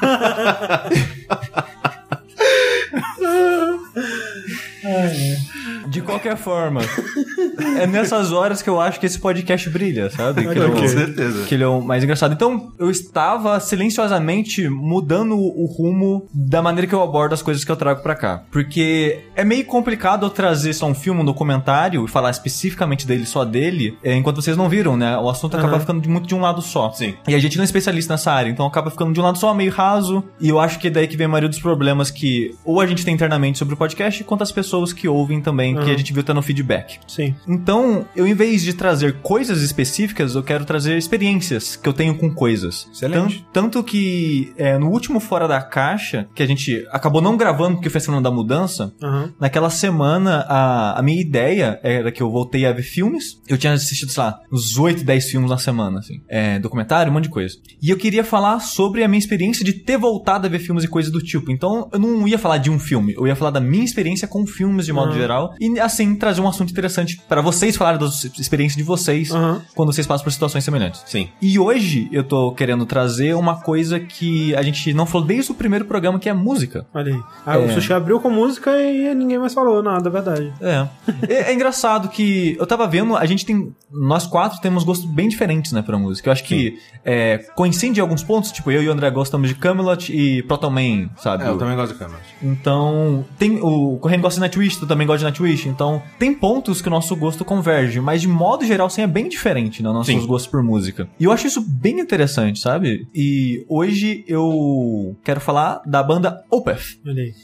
De qualquer forma, é nessas horas que eu acho que esse podcast brilha, sabe? Que, ele é o- Com certeza. que ele é o mais engraçado. Então, eu estava silenciosamente mudando o rumo da maneira que eu abordo as coisas que eu trago pra cá. Porque é meio complicado eu trazer só um filme, um documentário e falar especificamente dele, só dele, é, enquanto vocês não viram, né? O assunto acaba Aham. ficando de- muito de um lado só. Sim. E a gente não é especialista nessa área, então acaba ficando de um lado só, meio raso. E eu acho que é daí que vem a maioria dos problemas que ou a gente tem internamente sobre o podcast, quanto as pessoas que ouvem também, que Uhum. a gente viu tendo feedback. Sim. Então, eu em vez de trazer coisas específicas, eu quero trazer experiências que eu tenho com coisas. Excelente. Tan- Tanto, que é, no último Fora da Caixa, que a gente acabou não gravando porque foi a semana da mudança, Aham. naquela semana a, a minha ideia era que eu voltei a ver filmes. Eu tinha assistido, sei lá, uns 8, 10 filmes na semana, assim. É, documentário, um monte de coisa. E eu queria falar sobre a minha experiência de ter voltado a ver filmes e coisas do tipo. Então, eu não ia falar de um filme, eu ia falar da minha experiência com filmes de modo Uhum. geral. E assim, trazer um assunto interessante para vocês falarem da experiência de vocês Aham. quando vocês passam por situações semelhantes. Sim. E hoje eu tô querendo trazer uma coisa que a gente não falou desde o primeiro programa, que é música. Olha aí. Ah, É. O sushi abriu com música e ninguém mais falou nada, é verdade. É. é. é engraçado que eu tava vendo, a gente tem. Nós quatro temos gostos bem diferentes, né, pra música. Eu acho que é, coincide em alguns pontos, tipo, eu e o André gostamos de Camelot e Proton Man, sabe? É, eu também gosto de câmera. Então, tem o Correndo gosta de Nightwish, tu também gosta de Nightwish. Então, tem pontos que o nosso gosto converge, mas de modo geral, assim, é bem diferente, né? Nossos Sim. gostos por música. E eu acho isso bem interessante, sabe? E hoje eu quero falar da banda Opeth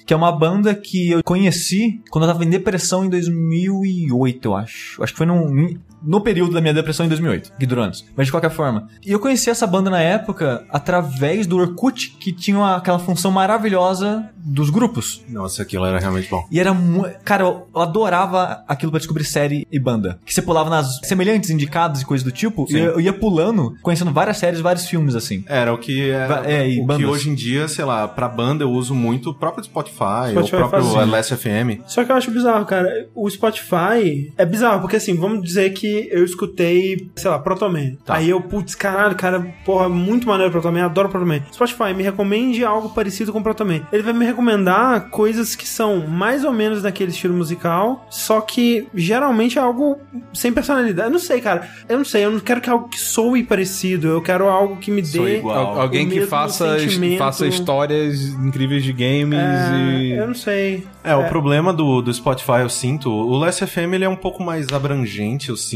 que é uma banda que eu conheci quando eu tava em depressão em 2008, eu acho. Acho que foi num, no período da minha depressão em 2008, que durou anos. Mas de qualquer forma. E eu conheci essa banda na época através do Orkut, que tinha uma- aquela função maravilhosa dos grupos. Nossa, aquilo era realmente bom. E era muito. Cara, eu adorava aquilo pra descobrir série e banda. Que você pulava nas semelhantes indicados e coisas do tipo. E Sim. eu, eu ia pulando, conhecendo várias séries, vários filmes, assim. Era o que é, Va- é, e o que hoje em dia, sei lá, pra banda eu uso muito o próprio Spotify, Spotify o próprio faz isso. Last FM. Só que eu acho bizarro, cara. O Spotify é bizarro, porque assim, vamos dizer que eu escutei, sei lá, Protoman. Tá. Aí eu, putz, caralho, cara, porra, muito maneiro Protoman, adoro Protoman. Spotify, me recomende algo parecido com Protoman. Ele vai me recomendar coisas que são mais ou menos daquele estilo musical, só que geralmente é algo sem personalidade. Eu não sei, cara. Eu não sei, eu não quero que algo que soe parecido, eu quero algo que me dê. Soe igual. Al- alguém o que mesmo faça, sentimento. faça histórias incríveis de games É, e. eu não sei. É, o problema do, do Spotify, eu sinto, o Last FM ele é um pouco mais abrangente, assim, é,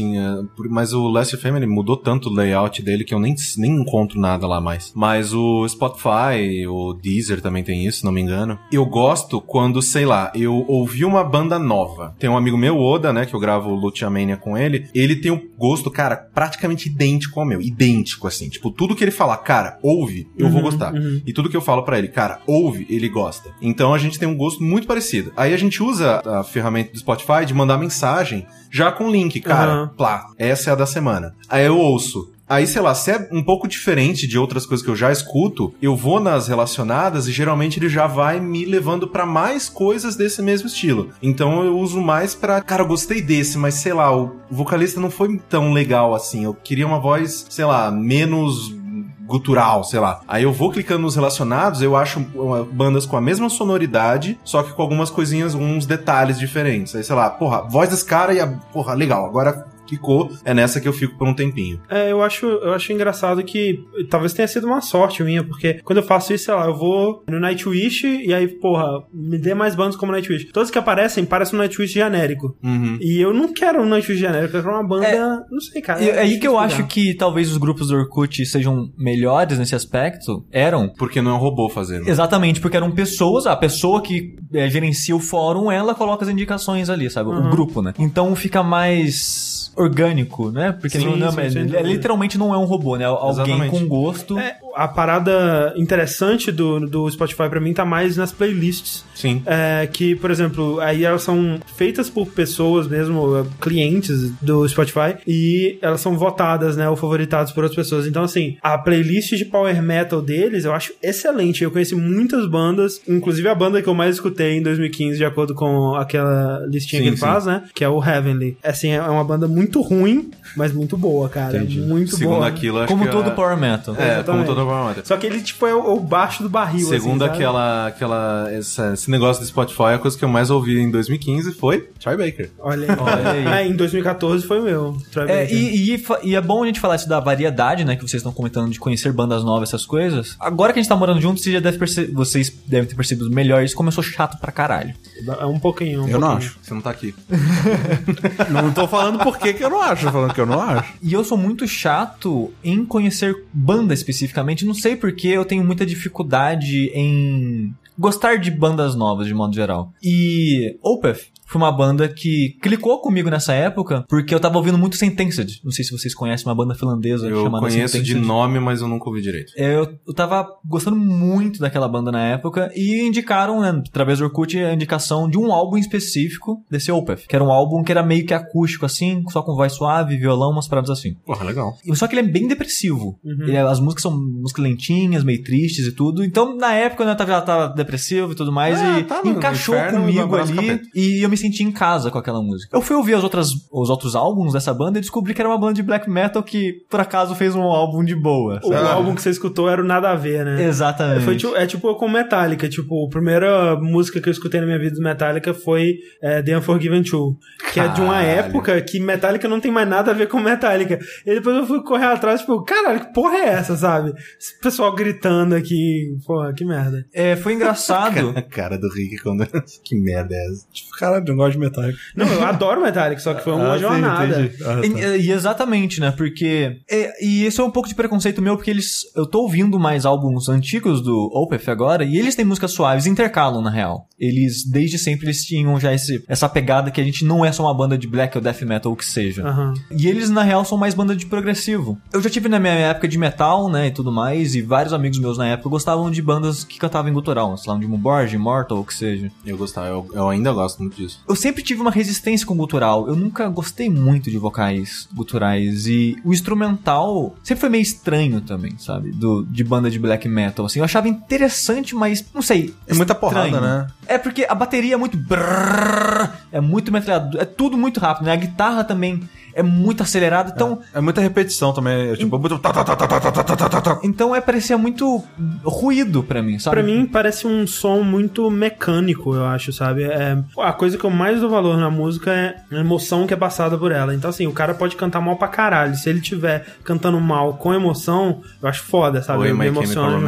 por- mas o Last FM mudou tanto o layout dele que eu nem, nem encontro nada lá mais. Mas o Spotify, o Deezer também tem isso, se não me engano. Eu gosto quando, sei lá, eu ouvi uma banda nova. Tem um amigo meu, Oda, né, que eu gravo o Luciamania com ele, ele tem um gosto, cara, praticamente idêntico ao meu, idêntico, assim. Tipo, tudo que ele falar, cara, ouve, eu vou Uhum, gostar. uhum. E tudo que eu falo pra ele, cara, ouve, ele gosta. Então a gente tem um gosto muito parecido. Aí a gente usa a ferramenta do Spotify de mandar mensagem já com link, cara. Aham. Plá, essa é a da semana. Aí eu ouço. Aí, sei lá, se é um pouco diferente de outras coisas que eu já escuto, eu vou nas relacionadas e geralmente ele já vai me levando pra mais coisas desse mesmo estilo. Então eu uso mais pra, cara, eu gostei desse, mas sei lá, o vocalista não foi tão legal assim. Eu queria uma voz, sei lá, menos gutural, sei lá. Aí eu vou clicando nos relacionados, eu acho uh, bandas com a mesma sonoridade, só que com algumas coisinhas, uns detalhes diferentes. Aí, sei lá, porra, voz desse cara e a. Porra, legal, agora clicou, é nessa que eu fico por um tempinho. É, eu acho, eu acho engraçado que talvez tenha sido uma sorte minha, porque quando eu faço isso, sei lá, eu vou no Nightwish e aí, porra, me dê mais bandas como Nightwish. Todos que aparecem parecem um Nightwish genérico. Uhum. E eu não quero um Nightwish genérico, eu quero uma banda, É. não sei, cara. E é aí que eu acho que talvez os grupos do Orkut sejam melhores nesse aspecto. Eram. Porque não é um robô fazendo. Exatamente, porque eram pessoas, a pessoa que é, gerencia o fórum, ela coloca as indicações ali, sabe? O Uhum. grupo, né? Então fica mais orgânico, né? Porque Sim, não, não, sim, é- sem é- literalmente não é um robô, né? Alguém Exatamente. com gosto. É, a parada interessante do, do Spotify pra mim tá mais nas playlists. Sim. É, que, por exemplo, aí elas são feitas por pessoas mesmo, eh, clientes do Spotify, e elas são votadas, né, ou favoritadas por outras pessoas. Então, assim, a playlist de power metal deles eu acho excelente. Eu conheci muitas bandas, inclusive a banda que eu mais escutei em 2015, de acordo com aquela listinha Sim, que ele sim. faz, né, que é o Heavenly. Assim, é uma banda muito ruim, mas muito boa, cara. Muito Segundo boa. aquilo, acho como que todo a- power metal. É, como Exatamente. todo Só que ele, tipo, é o, o baixo do barril, Segundo assim, aquela, aquela essa- esse negócio do Spotify, a coisa que eu mais ouvi em 2015 foi Troy Baker. Olha aí. Olha aí. É, em 2014 foi o meu. Troy É, Baker. e, e e é bom a gente falar isso da variedade, né? Que vocês estão comentando de conhecer bandas novas, essas coisas. Agora que a gente tá morando juntos, vocês, já deve perce- vocês devem ter percebido melhor isso, como eu sou chato pra caralho. É um pouquinho. Um Eu não pouquinho. acho. Você não tá aqui. Não tô falando por que que eu não acho, tô falando que eu não acho. E eu sou muito chato em conhecer banda especificamente. Não sei porque eu tenho muita dificuldade em gostar de bandas novas, de modo geral. E Opeth foi uma banda que clicou comigo nessa época porque eu tava ouvindo muito Sentenced. Não sei se vocês conhecem uma banda finlandesa Eu chamada conheço de nome, mas eu nunca ouvi direito. É, Eu, eu tava gostando muito daquela banda na época e indicaram, né, através do Orkut, a indicação de um álbum específico desse Opeth, que era um álbum que era meio que acústico, assim, só com voz suave, violão, umas paradas assim. Porra, legal. E- Só que ele é bem depressivo. Uhum. Ele é- as músicas são músicas lentinhas, meio tristes e tudo. Então, na época, né, eu tava, já tava depressivo e tudo mais. Ah, e tá, encaixou inferno, comigo ali. E eu me senti em casa com aquela música. Eu fui ouvir as outras, os outros álbuns dessa banda e descobri que era uma banda de black metal que, por acaso, fez um álbum de boa. O sabe? álbum que você escutou era o Nada a Ver, né? Exatamente. Foi, tipo- é tipo com Metallica. Tipo, a primeira música que eu escutei na minha vida do Metallica foi é, The Unforgiven 2. Que é de uma Caralho. época que Metallica não tem mais nada a ver com Metallica. E depois eu fui correr atrás, tipo, caralho, que porra é essa, sabe? Esse pessoal gritando aqui. Porra, que merda. É, foi engraçado. A cara do Rick quando. que merda é essa? Tipo, caralho, não gosto de Metallica. Não, eu adoro Metallica, só que foi uma Ah, jornada. entendi. Ah, tá. E, e exatamente, né? Porque. é, e isso é um pouco de preconceito meu, porque eles. Eu tô ouvindo mais álbuns antigos do Opeth agora, e eles têm músicas suaves, intercalam, na real. Eles, desde sempre, eles tinham já esse, essa pegada que a gente não é só uma banda de black ou death metal ou o que seja. Aham. E eles, na real, são mais banda de progressivo. Eu já tive na minha época de metal, né, e tudo mais, e vários amigos meus na época gostavam de bandas que cantavam em gutural, sei lá, de Borg, Immortal, ou o que seja. Eu gostava, eu, eu ainda gosto muito disso. Eu sempre tive uma resistência com gutural. Eu nunca gostei muito de vocais guturais. E o instrumental sempre foi meio estranho também, sabe? Do, de banda de black metal. Assim, eu achava interessante, mas não sei. É muita porrada, estranho. né? É porque a bateria é muito. brrr, é muito metralhador. É tudo muito rápido, né? A guitarra também é muito acelerado, então... É, é muita repetição também, é tipo, muito... Então é, parecia muito ruído para mim, sabe? Pra mim parece um som muito mecânico, eu acho, sabe? É, a coisa que eu mais dou valor na música é a emoção que é passada por ela. Então assim, o cara pode cantar mal pra caralho, se ele tiver cantando mal com emoção, eu acho foda, sabe? Oi, me emociona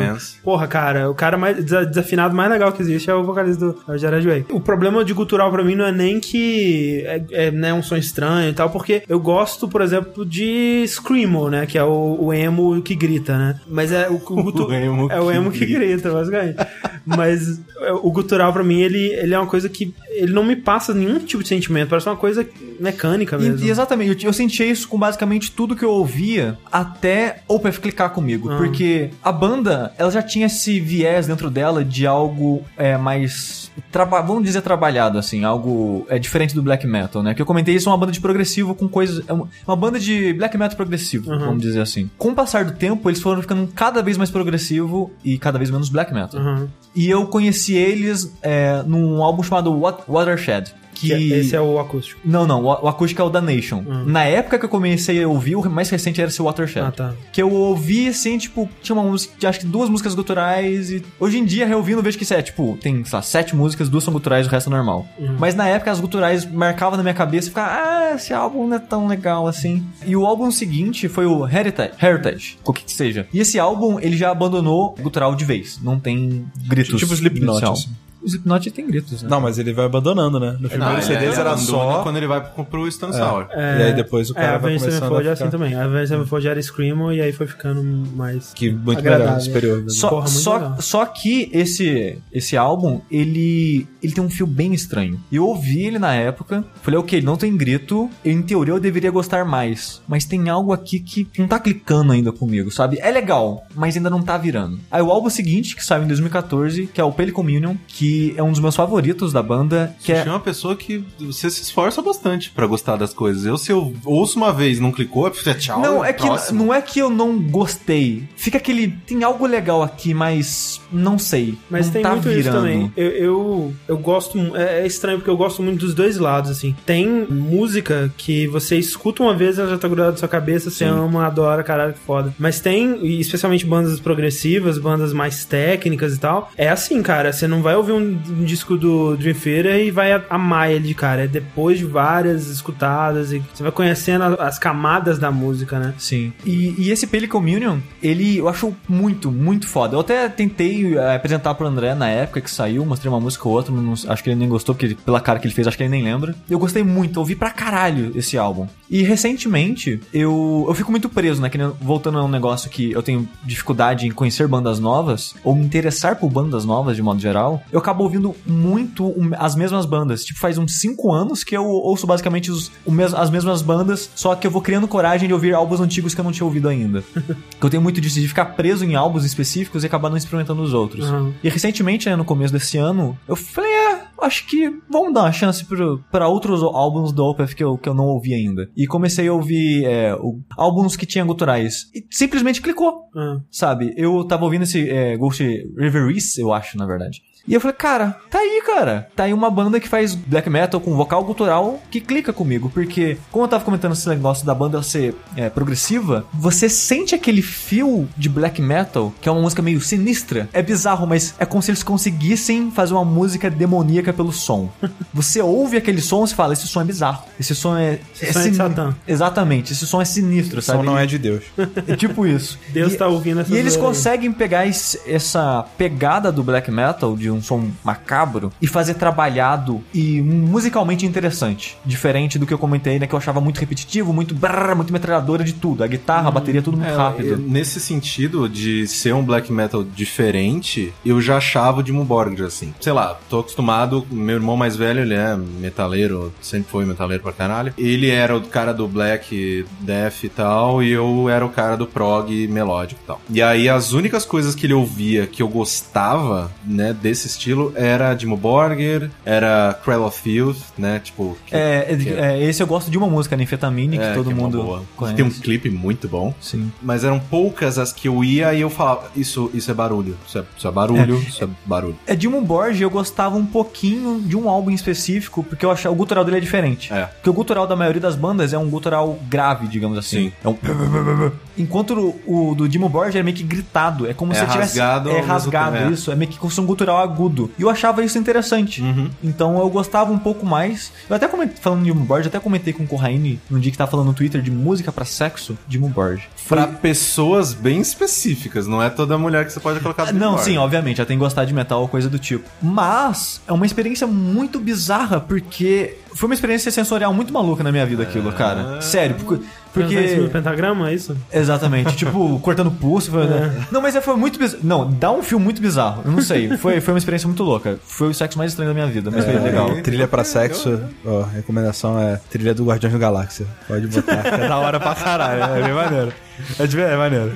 Porra, cara, o cara mais desafinado mais legal que existe é o vocalista do Jared Way. O problema de gutural para mim não é nem que é, é né, um som estranho e tal, porque eu gosto, por exemplo, de Screamo, né? Que é o, o emo que grita, né? Mas é o, o, gutu- O emo é o que emo que grita. grita, basicamente. Mas o gutural pra mim, ele, ele é uma coisa que ele não me passa nenhum tipo de sentimento, parece uma coisa mecânica mesmo. e exatamente, eu, eu sentia isso com basicamente tudo que eu ouvia até Opeth clicar comigo. Ah. Porque a banda, ela já tinha esse viés dentro dela de algo é, mais. traba- vamos dizer trabalhado, assim, algo é diferente do black metal, né? Que eu comentei isso é uma banda de progressivo com É uma, uma banda de black metal progressivo, Uhum. vamos dizer assim. Com o passar do tempo, eles foram ficando cada vez mais progressivo e cada vez menos black metal. Uhum. E eu conheci eles é, num álbum chamado Wat- Watershed. Que... Que esse é o acústico. Não, não, o, acústico é o da Nation. Hum. Na época que eu comecei a ouvir, o mais recente era esse Watershed. Ah, tá. Que eu ouvi assim, tipo, tinha uma música, acho que duas músicas guturais e. Hoje em dia, reouvindo, vejo que isso é, tipo, tem, sei lá, sete músicas, duas são guturais, o resto é normal. Uhum. Mas na época as guturais marcavam na minha cabeça e ficava, ah, esse álbum não é tão legal assim. E o álbum seguinte foi o Heritage, Heritage, o que que seja. E esse álbum, ele já abandonou o gutural de vez. Não tem gritos Tipo Slipknot, assim. O Slipknot tem gritos, né? Não, mas ele vai abandonando, né? No primeiro CD era abandona só. quando ele vai pro, pro Stone Sour. E aí depois o É, cara a vai começando Sevenfold é a assim ficar... também. A Avenged Sevenfold era Screamo e aí foi ficando mais... Que muito Agradável. melhor, superior. né? Só, Porra, muito só, legal. só que esse, esse álbum, ele, ele tem um fio bem estranho. Eu ouvi ele na época, falei, ok, ele não tem grito, em teoria eu deveria gostar mais. Mas tem algo aqui que não tá clicando ainda comigo, sabe? É legal, mas ainda não tá virando. Aí o álbum seguinte, que saiu em 2014, que é o Pale Communion, que é um dos meus favoritos da banda, que Você é... é uma pessoa que você se esforça bastante pra gostar das coisas. Eu, se eu ouço uma vez e não clicou, é porque tchau. Não, é que próximo. não é que eu não gostei. Fica aquele. Tem algo legal aqui, mas não sei. Mas não tem tá muito isso virando. também. Eu, eu, eu gosto. É, é estranho porque eu gosto muito dos dois lados, assim. Tem música que você escuta uma vez, ela já tá grudada na sua cabeça, você ama, adora, caralho, que foda. Mas tem, especialmente bandas progressivas, bandas mais técnicas e tal. É assim, cara. Você não vai ouvir um, um disco do Dream Theater e vai amar ele cara. É depois de várias escutadas e você vai conhecendo as camadas da música, né? Sim. E, e esse Pale Communion, ele eu acho muito, muito foda. Eu até tentei eh, apresentar pro André na época que saiu, mostrei uma música ou outra, não- acho que ele nem gostou, porque pela cara que ele fez, acho que ele nem lembra. Eu gostei muito, ouvi pra caralho esse álbum. E recentemente, eu, eu fico muito preso, né? Que voltando a um negócio que eu tenho dificuldade em conhecer bandas novas, ou me interessar por bandas novas de modo geral, eu acabo ouvindo muito as mesmas bandas. Tipo, faz uns 5 anos que eu ouço basicamente os, mes- as mesmas bandas, só que eu vou criando coragem de ouvir álbuns antigos que eu não tinha ouvido ainda. que eu tenho muito disso, de ficar preso em álbuns específicos e acabar não experimentando os outros. Uhum. E recentemente, né, no começo desse ano, eu falei, é, acho que vamos dar uma chance pra outros álbuns do Opeth que eu, que eu não ouvi ainda. E comecei a ouvir é, o- álbuns que tinham guturais. E simplesmente clicou, Ah. sabe? Eu tava ouvindo esse é, Ghost Reveries, eu acho, na verdade. E eu falei, cara, tá aí, cara. Tá aí uma banda que faz black metal com vocal gutural que clica comigo. Porque, como eu tava comentando esse negócio da banda ser é, progressiva, você sente aquele fio de black metal, que é uma música meio sinistra. É bizarro, mas é como se eles conseguissem fazer uma música demoníaca pelo som. Você ouve aquele som e fala, esse som é bizarro. Esse som é... Esse som é de Satã. Exatamente, esse som é sinistro, som sabe? não é de Deus. É tipo isso. Deus E- tá ouvindo essa E eles aí. conseguem pegar esse- essa pegada do black metal, de um som macabro, e fazer trabalhado e musicalmente interessante. Diferente do que eu comentei, né? Que eu achava muito repetitivo, muito brrr, muito metralhadora de tudo. A guitarra, a bateria, tudo muito É, rápido. Nesse sentido de ser um black metal diferente, eu já achava o Dimmu Borgir, assim. Sei lá, tô acostumado, meu irmão mais velho, ele é metaleiro, sempre foi metaleiro pra caralho. Ele era o cara do black death e tal, e eu era o cara do prog melódico e tal. E aí as únicas coisas que ele ouvia que eu gostava, né, desse estilo, era Dimmu Borgir, era Cradle of Filth, né, tipo... que- É, é, que é, esse eu gosto de uma música, Ninfetamine, que é, todo que é mundo. Tem um clipe muito bom. Sim. Mas eram poucas as que eu ia e eu falava, isso, isso é barulho, isso é, isso é barulho, isso é barulho. É Dilma Borges, eu gostava um pouquinho de um álbum específico, porque eu achava o gutural dele é diferente. É. Porque o gutural da maioria das bandas é um gutural grave, digamos assim. Sim. É um Enquanto o, o do Dimo Borges é meio que gritado, é como É se tivesse rasgado é rasgado é. isso, é meio que com um gutural agudo. E eu achava isso interessante. Uhum. Então eu gostava um pouco mais. Eu até comentei, falando de eu até comentei com o Corraine no dia que tava falando no Twitter de música pra sexo, Dimo Borges. Pra pessoas bem específicas, não é toda mulher que você pode colocar Ah, no Não, sim, obviamente, já tem que gostar de metal ou coisa do tipo. Mas é uma experiência muito bizarra, porque foi uma experiência sensorial muito maluca na minha vida aquilo, cara. Sério, porque. Porque... Porque pentagrama, é isso? exatamente, tipo, cortando pulso. Foi, né? Não, mas é, foi muito bizarro. Não, dá um fio muito bizarro. Eu não sei. Foi, foi uma experiência muito louca. Foi o sexo mais estranho da minha vida, mas foi legal. Trilha pra sexo, ó, recomendação é trilha do Guardiões da Galáxia. Pode botar. É da hora pra caralho, é bem maneiro. É, de, é maneiro.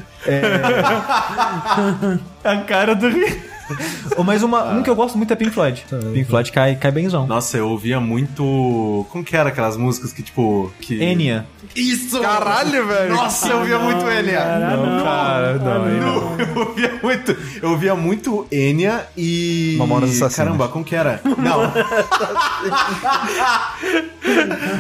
A cara do. Mas uma, um que eu gosto muito é Pink Floyd. Pink Floyd cai, cai benzão. Nossa, eu ouvia muito. Como que era aquelas músicas que, tipo. Que... Enya. Isso! Caralho, velho! Nossa, eu ouvia muito Enya! Caralho, não. cara, não, aí não. Eu ouvia muito. Eu ouvia muito Enya e. Mamonas Assassinas. Caramba, como que era? Não,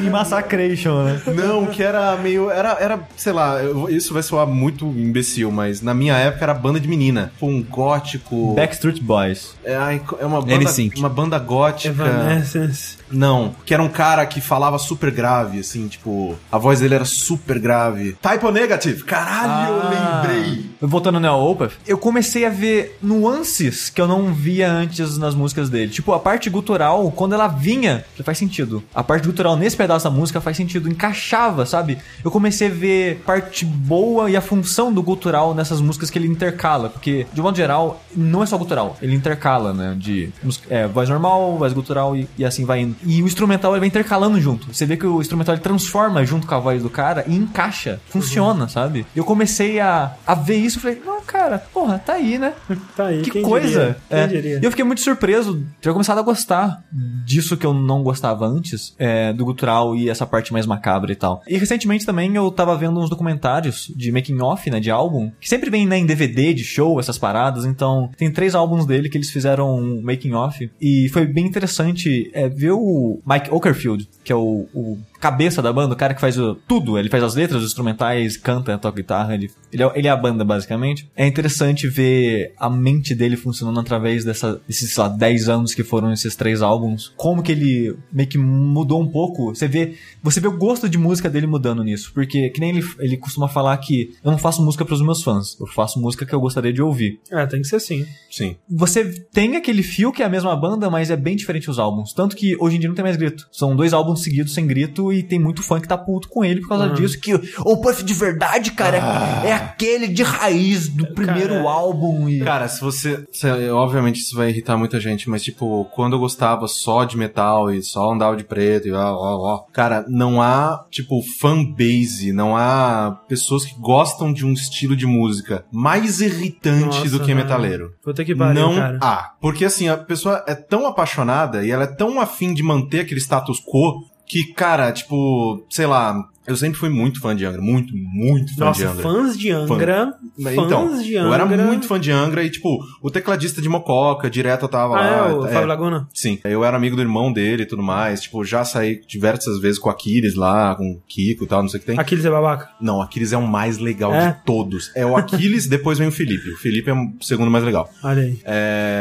E Massacration, né? não, que era meio. Era, era sei lá, eu- isso vai soar muito imbecil, mas na minha época era banda de menina. Tipo, um gótico. Backstreet Boys. É, é uma banda, N-Sync. uma banda gótica. Evanescence. Não, que era um cara que falava super grave, assim, tipo, a voz dele era super grave. Typo Negative, caralho, eu lembrei. Voltando no Opeth, eu comecei a ver nuances que eu não via antes nas músicas dele. Tipo, a parte gutural, quando ela vinha, já faz sentido. A parte gutural nesse pedaço da música faz sentido, encaixava, sabe? Eu comecei a ver parte boa e a função do gutural nessas músicas que ele intercala, porque de modo geral, não é só gutural, ele intercala, né? De é, voz normal, voz gutural e, e assim vai indo. E o instrumental ele vai intercalando junto. Você vê que o instrumental ele transforma junto com a voz do cara e encaixa, funciona, sabe? Eu comecei a, a ver isso e falei, não, cara, porra, tá aí, né? Tá aí, Que quem coisa! diria? Quem É. diria? E eu fiquei muito surpreso de ter começado a gostar disso que eu não gostava antes, é, do gutural e essa parte mais macabra e tal. E recentemente também eu tava vendo uns documentários de making off, né, de álbum, que sempre vem né, em DVD de show, essas paradas, então tem três álbuns dele que eles fizeram um making off e foi bem interessante é, ver o Mike Okerfield, que é o, o cabeça da banda, o cara que faz o, tudo. Ele faz as letras, os instrumentais, canta, toca guitarra. Ele, ele, é, ele é a banda, basicamente. É interessante ver a mente dele funcionando através dessa, desses, sei lá, 10 anos que foram esses três álbuns. Como que ele meio que mudou um pouco. Você vê, você vê o gosto de música dele mudando nisso. Porque, que nem ele, ele costuma falar que eu não faço música pros meus fãs. Eu faço música que eu gostaria de ouvir. É, tem que ser assim. Sim. Você tem aquele fio que é a mesma banda, mas é bem diferente os álbuns. Tanto que hoje em dia não tem mais grito. São dois álbuns seguidos sem grito e tem muito fã que tá puto com ele por causa disso. Que o Puff de verdade, cara, é- é, aquele de raiz do primeiro Cara, álbum. E... Cara, se você. se- obviamente isso vai irritar muita gente, mas tipo, quando eu gostava só de metal e só andava de preto e ó, ó, ó. Cara, não há, tipo, fanbase, não há pessoas que gostam de um estilo de música mais irritante Nossa, do que velho. metaleiro. Puta que pariu, não cara. há. Porque assim, a pessoa é tão apaixonada e ela é tão afim de manter aquele status quo que, cara, tipo, sei lá, eu sempre fui muito fã de Angra. Muito, muito fã de Nossa, Angra. fãs de Angra. Fãs Então, de eu Angra. era muito fã de Angra e, tipo, o tecladista de Mococa, direto eu tava Ah, lá. é, o é, Fábio Laguna? Sim, eu era amigo do irmão dele e tudo mais. Tipo, já saí diversas vezes com o Aquiles lá, com o Kiko e tal, não sei o que tem. Aquiles é babaca. Não, o Aquiles é o mais legal É? de todos. É o Aquiles, depois vem o Felipe. O Felipe é o segundo mais legal. Olha aí.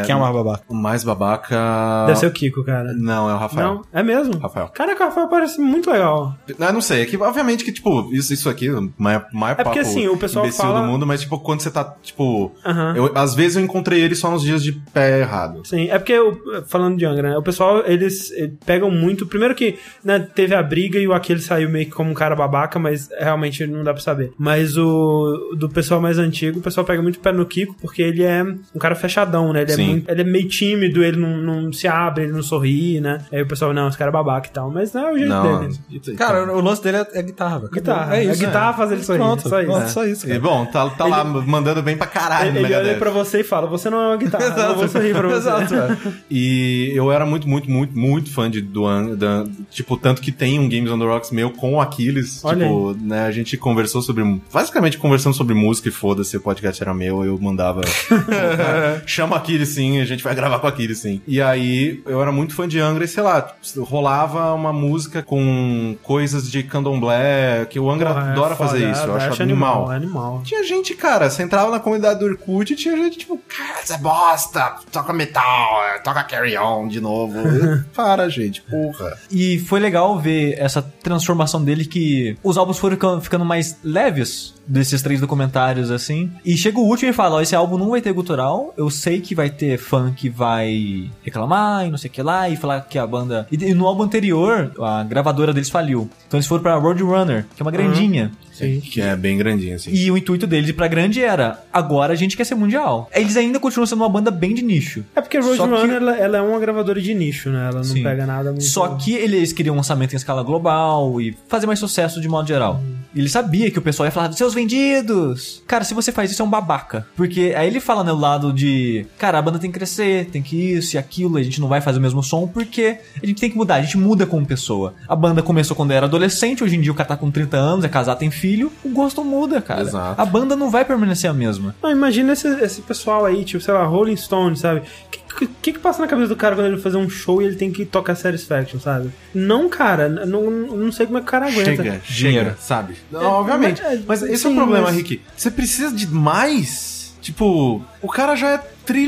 Quem é o mais babaca? O mais babaca. Deve ser o Kiko, cara. Não, é o Rafael. Não, é mesmo? Rafael. Caraca, o Rafael parece muito legal. Eu não sei, é que obviamente que, tipo, isso, isso aqui, o maior, maior É porque, papo assim, o pessoal imbecil fala- do mundo, mas, tipo, quando você tá, tipo... Aham. eu- às vezes eu encontrei ele só nos dias de pé errado. Sim, é porque, o- falando de Angra, né? O pessoal, eles eh, pegam muito. Primeiro que né, teve a briga e o Aquile saiu meio que como um cara babaca, mas realmente não dá pra saber. Mas o do pessoal mais antigo, o pessoal pega muito pé no Kiko, porque ele é um cara fechadão, né? Ele, é, muito- ele é meio tímido, ele não, não se abre, ele não sorri, né? Aí o pessoal, não, esse cara é babaca e tal. Mas não é o jeito Não, dele. Cara, o lance dele é, é guitarra, velho. Guitarra. É isso. a guitarra faz ele sorrir. Pronto, só isso. pronto, só isso, E, cara. bom, tá, tá lá mandando bem pra caralho Ele, ele olha pra você e fala, você não é uma guitarra, eu não vou sorrir pra você. Exato, velho. E eu era muito, muito, muito, muito fã de, do An- da, Tipo, tanto que tem um Games on the Rocks meu com o Aquiles. Olha tipo, né, a gente conversou sobre. Basicamente conversando sobre música e foda-se, o podcast era meu, eu mandava. Chama o Aquiles sim, a gente vai gravar com o Aquiles sim. E aí, eu era muito fã de Angra e sei lá, rolava uma música com coisas de candomblé, que o Angra Porra, é adora foda, fazer isso, eu é, acho animal. É animal. Tinha gente, cara, você entrava na comunidade do Orkut e tinha gente tipo, cara, você é bosta, toca metal, é, toca Carry On de novo. Para, gente, porra. E foi legal ver essa transformação dele que os álbuns foram ficando- mais leves desses três documentários assim. E chega o último e fala, ó, esse álbum não vai ter gutural, eu sei que vai ter fã que vai reclamar e não sei o que lá e falar que a banda e, no álbum anterior a gravadora deles faliu. Então eles foram pra Roadrunner, que é uma grandinha. Sim. Que é bem grandinho, assim. E o intuito deles ir pra grande era, agora a gente quer ser mundial. Eles ainda continuam sendo uma banda bem de nicho. É porque a Só que- Roadrunner, ela, ela é uma gravadora de nicho, né? Ela não Sim. pega nada muito... Só que eles queriam um lançamento em escala global e fazer mais sucesso de modo geral. E ele sabia que o pessoal ia falar, seus vendidos! Cara, se você faz isso, é um babaca. Porque aí ele fala no lado de, cara, a banda tem que crescer, tem que isso e aquilo, a gente não vai fazer o mesmo som porque a gente tem que mudar, a gente muda como pessoa. A banda começou quando era adolescente, hoje em dia o cara tá com 30 anos, é casado, tem filho, o gosto muda, cara. Exato. A banda não vai permanecer a mesma. Não, imagina esse, esse pessoal aí, tipo, sei lá, Rolling Stone, sabe? O que, que, que passa na cabeça do cara quando ele fazer um show e ele tem que tocar Satisfaction, sabe? Não, cara, não, não sei como é que o cara aguenta. Chega, Dinheiro. chega, sabe? obviamente. é, Mas esse é sim, o problema, mas- Rick. Você precisa de mais. Tipo, o cara já é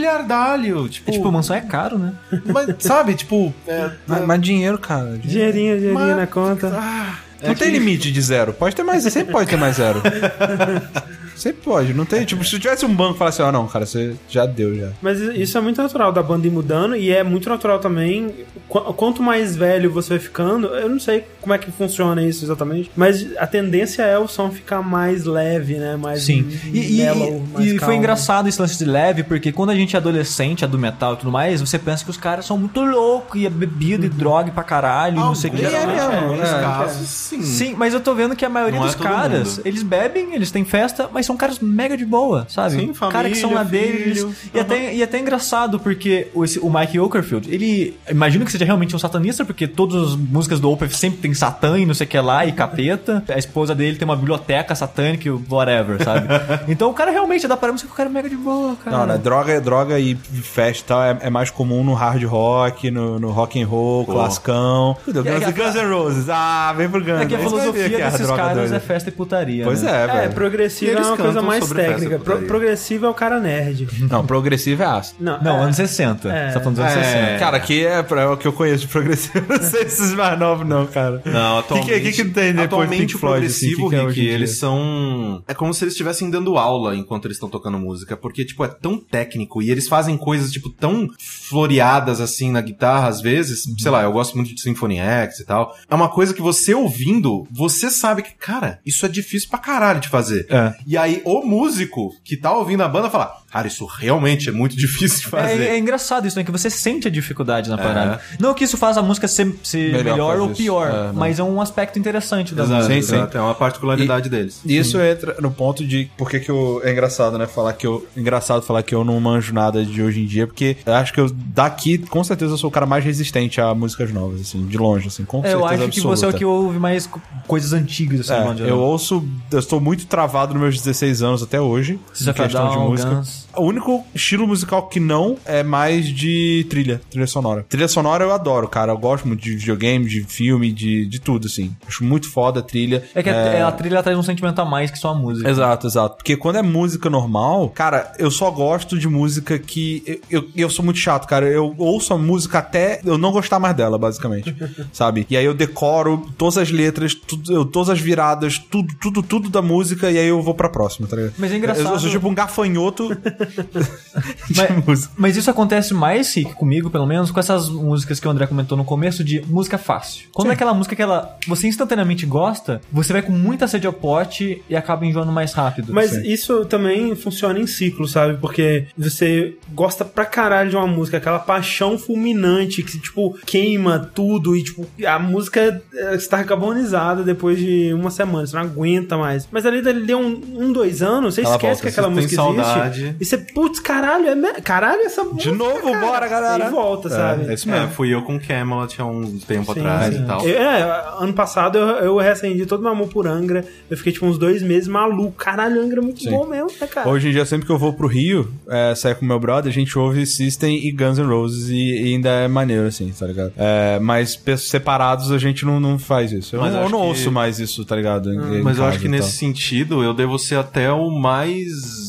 trilhardalho. Tipo, É tipo, mansão é caro, né? mas, sabe? Tipo, é, Mas, mas dinheiro, cara. dinheiro. Dinheirinho, dinheirinho Mas- na conta. ah, Não tem limite de zero. Pode ter mais, sempre pode ter mais zero. Sempre pode. Não tem, tipo, se tivesse um banco que falasse, ó, não, cara, você já deu, já. Mas isso é muito natural da banda ir mudando e é muito natural também. qu- Quanto mais velho você vai ficando, eu não sei como é que funciona isso exatamente, mas a tendência é o som ficar mais leve, né? Mais Sim. E, e- mellow, mais e foi engraçado esse lance de leve, porque quando a gente é adolescente, é do metal e tudo mais, você pensa que os caras são muito loucos e é bebida e droga pra caralho, e não sei o que. Alguns, geralmente é, alguns é. casos, sim. Sim, mas eu tô vendo que a maioria Não é dos todo caras, mundo. eles bebem, eles têm festa, mas são caras mega de boa, sabe? Sim, Cara que são família, na deles. filho. E, até, e até engraçado, porque o, esse- o Mike Okerfield, ele. Imagino que seja realmente um satanista, porque todas as músicas do Opeth sempre tem Satã e não sei o que lá, e capeta. A esposa dele tem uma biblioteca satânica e whatever, sabe? então o cara realmente dá pra música que o cara é mega de boa, cara. Não, né? Droga, droga e festa e tal é, é mais comum no hard rock, no, no rock and roll, classicão. Guns, E aí, Guns N' Roses. Ah, vem pro Guns. É que a filosofia que é desses caras doida. é festa e putaria. Pois né? é, É, velho. progressivo E é eles uma coisa mais técnica. Pro- progressivo é o cara nerd. Não, progressivo é ácido. Não, Não, é, anos 60. É. Você tá falando dos anos É. 60. Cara, aqui é, pra- é o que eu conheço de progressivo. Não sei esses mais novos, não, cara. Não, que- que- que que tem depois atualmente Pink o Floyd, assim, progressivo, que que é Rick, eles são... É como se eles estivessem dando aula enquanto eles estão tocando música, porque, tipo, é tão técnico e eles fazem coisas, tipo, tão floreadas, assim, na guitarra, às vezes. Uhum. Sei lá, eu gosto muito de Symphony X e tal. É uma coisa que você ouvindo, você sabe que, cara, isso é difícil pra caralho de fazer. É. E aí, o músico que tá ouvindo a banda fala, cara, isso realmente é muito difícil de fazer. É, é engraçado isso, né? Que você sente a dificuldade na parada. Não que isso faz a música ser, ser Melhor melhor, ou pior, É, mas é um aspecto interessante da Exato, música. Sim, sim. É uma particularidade deles. E isso entra no ponto de por que que eu é engraçado, né, falar que eu engraçado falar que eu não manjo nada de hoje em dia, porque eu acho que eu daqui com certeza eu sou o cara mais resistente a músicas novas assim, de longe assim, com É, eu certeza acho que você é o absoluta. que ouve mais co- coisas antigas, assim, É, eu ouço, eu estou muito travado nos meus 16 anos até hoje, of a questão de Down, música. Guns. O único estilo musical que não é mais de trilha, trilha sonora. Trilha sonora eu adoro, cara. Eu gosto muito de videogame, de filme, de, de tudo, assim. Acho muito foda a trilha. É que a- a trilha traz um sentimento a mais que só a música. Exato, exato. Porque quando é música normal, cara, eu só gosto de música que. Eu, eu, eu sou muito chato, cara. Eu ouço a música até eu não gostar mais dela, basicamente. sabe? E aí eu decoro todas as letras, tudo, eu- todas as viradas, tudo, tudo, tudo da música, e aí eu vou pra próxima, tá ligado? Mas é engraçado- Eu, eu sou tipo um gafanhoto Mas, mas isso acontece mais, Rick, comigo, pelo menos, com essas músicas que o André comentou no começo, de música fácil. Quando é aquela música que ela, você instantaneamente gosta, você vai com muita sede ao pote e acaba enjoando mais rápido. Mas Sim. isso também funciona em ciclo, sabe? Porque você gosta pra caralho de uma música, aquela paixão fulminante que, tipo, queima tudo e, tipo, a música eh, está carbonizada depois de uma semana, você não aguenta mais. Mas ali dali deu um, um, dois anos, você Ela esquece volta, que aquela música tem existe. saudade. E você, putz, caralho, é me... caralho essa música. novo, cara. bora, galera. E volta, sabe? É isso É, mesmo. fui eu com Camelot há um tempo Sim, atrás sim. e tal. Eu- é, ano passado eu, eu reacendi todo meu amor por Angra. Eu fiquei, tipo, uns dois meses maluco. Caralho, Angra é muito Sim. bom mesmo, né, cara? Hoje em dia, sempre que eu vou pro Rio, é, sair com meu brother, a gente ouve System e Guns N' Roses e, e ainda é maneiro, assim, tá ligado? É, mas separados a gente não, não faz isso. Eu Mas não, eu não que- ouço mais isso, tá ligado? Em Mas eu acho que nesse sentido eu devo ser até o mais é,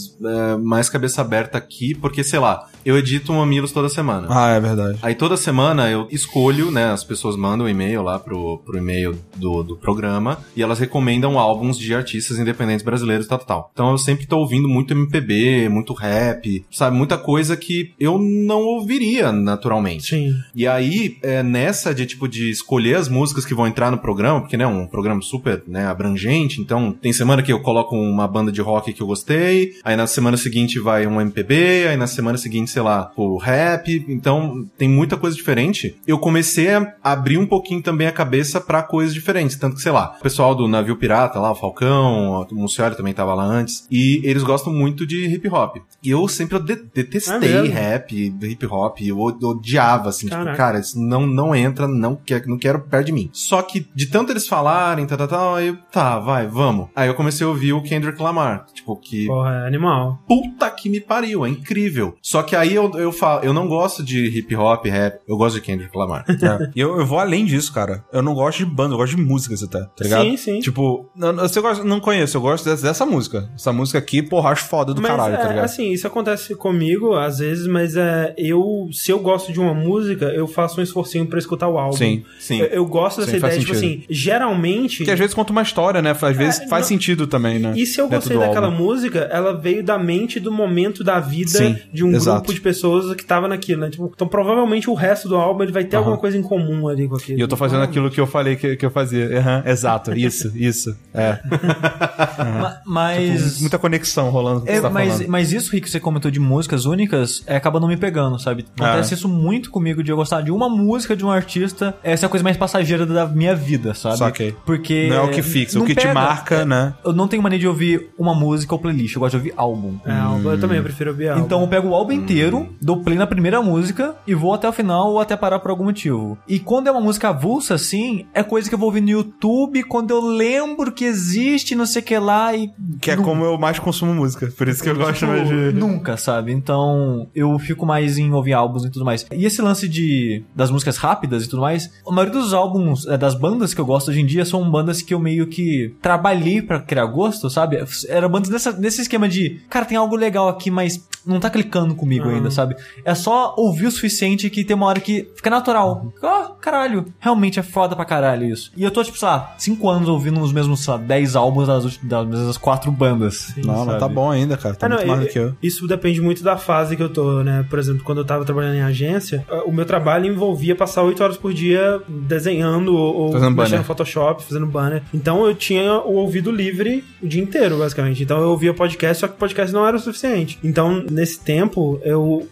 mais cabeça aberta aqui, porque sei lá, eu edito um Mamilos toda semana. Ah, é verdade. Aí toda semana eu escolho, né? As pessoas mandam um e-mail lá pro, pro e-mail do, do programa e elas recomendam álbuns de artistas independentes brasileiros e tal, tal. Então eu sempre tô ouvindo muito MPB, muito rap, sabe? Muita coisa que eu não ouviria naturalmente. Sim. E aí, é, nessa de tipo de escolher as músicas que vão entrar no programa, porque né, é um programa super né, abrangente, então tem semana que eu coloco uma banda de rock que eu gostei, aí na semana seguinte vai um MPB, aí na semana seguinte, sei lá, o rap, então tem muita coisa diferente. Eu comecei a abrir um pouquinho também a cabeça pra coisas diferentes, tanto que, sei lá, o pessoal do Navio Pirata lá, o Falcão, o Muncioli também tava lá antes, e eles gostam muito de hip hop. E eu sempre de- É detestei mesmo? rap, hip hop, eu odiava, assim, tipo, Caraca. cara, isso não, não entra, não quero, não quero perto de mim. Só que de tanto eles falarem, tal, tal, tal, aí eu, tá, vai, vamos. Aí eu comecei a ouvir o Kendrick Lamar, tipo, que Porra, é animal. puta que me pariu, é incrível. Só que aí eu, eu falo, eu não gosto de hip hop, rap, eu gosto de Kendrick Lamar. É. E eu, eu vou além disso, cara. Eu não gosto de banda, eu gosto de músicas até, tá ligado? Sim, sim. Tipo, você gosta, não conheço, eu gosto dessa, dessa música. Essa música aqui, porra, acho foda do Mas, caralho, é, tá ligado? assim, isso acontece comigo às vezes, mas é, eu, se eu gosto de uma música, eu faço um esforcinho pra escutar o álbum. Sim, sim. Eu, eu gosto dessa Sim, ideia, tipo assim, geralmente. Porque às vezes conta uma história, né? Às vezes É, faz não- sentido também, né? E se eu Dentro gostei daquela álbum. música, ela veio da mente do momento da vida Sim, de um exato. grupo de pessoas que tava naquilo, né? Tipo, então provavelmente o resto do álbum ele vai ter alguma coisa em comum ali com aquilo. E eu tô fazendo aquilo que eu falei que, que eu fazia. Aham, exato, isso, isso. É. Ma- Mas. Muita conexão rolando com o que É, você tá mas, falando. mas isso, Rick, que você comentou de músicas únicas, é, acaba não me pegando, sabe? Acontece Ah. isso muito comigo de eu gostar de uma música de um artista, essa é a coisa mais passageira da minha vida, sabe? Saquei. Porque. Não é o que fixa, o que te pega. marca, né? Eu não tenho mania de ouvir uma música ou playlist, eu gosto de ouvir álbum. É, álbum, eu também eu prefiro ouvir álbum. Então eu pego o álbum inteiro, dou play na primeira música e vou até o final ou até parar por algum motivo. E quando é uma música avulsa assim, é coisa que eu vou ouvir no YouTube quando eu lembro que existe, não sei o que lá e. Que é como eu mais consumo música. Por isso que eu gosto Tipo, mais de. Nunca, sabe? Então, eu fico mais em ouvir álbuns e tudo mais. E esse lance de das músicas rápidas e tudo mais, a maioria dos álbuns, é, das bandas que eu gosto hoje em dia, são bandas que eu meio que trabalhei pra criar gosto, sabe? Eram bandas nessa, nesse esquema de, cara, tem algo legal aqui, mas não tá clicando comigo Ah. ainda, sabe? É só ouvir o suficiente que tem uma hora que fica natural. Ó, caralho, realmente é foda pra caralho isso. E eu tô, tipo, sei lá, 5 anos ouvindo os mesmos, sei lá, 10 álbuns das, últimas- das mesmas quatro bandas. Não, mas tá sabe? bom ainda, cara. Tá Ah, não, muito mais e- do que eu. Isso depende muito da fase que eu tô, né? Por exemplo, quando eu tava trabalhando em agência, ah, o meu trabalho envolvia passar 8 horas por dia desenhando ou, Fazendo mexendo banner. no Photoshop, fazendo banner. Então eu tinha o ouvido livre o dia inteiro, basicamente. Então eu ouvia podcast, só que podcast não era o suficiente. Então, nesse tempo, eu,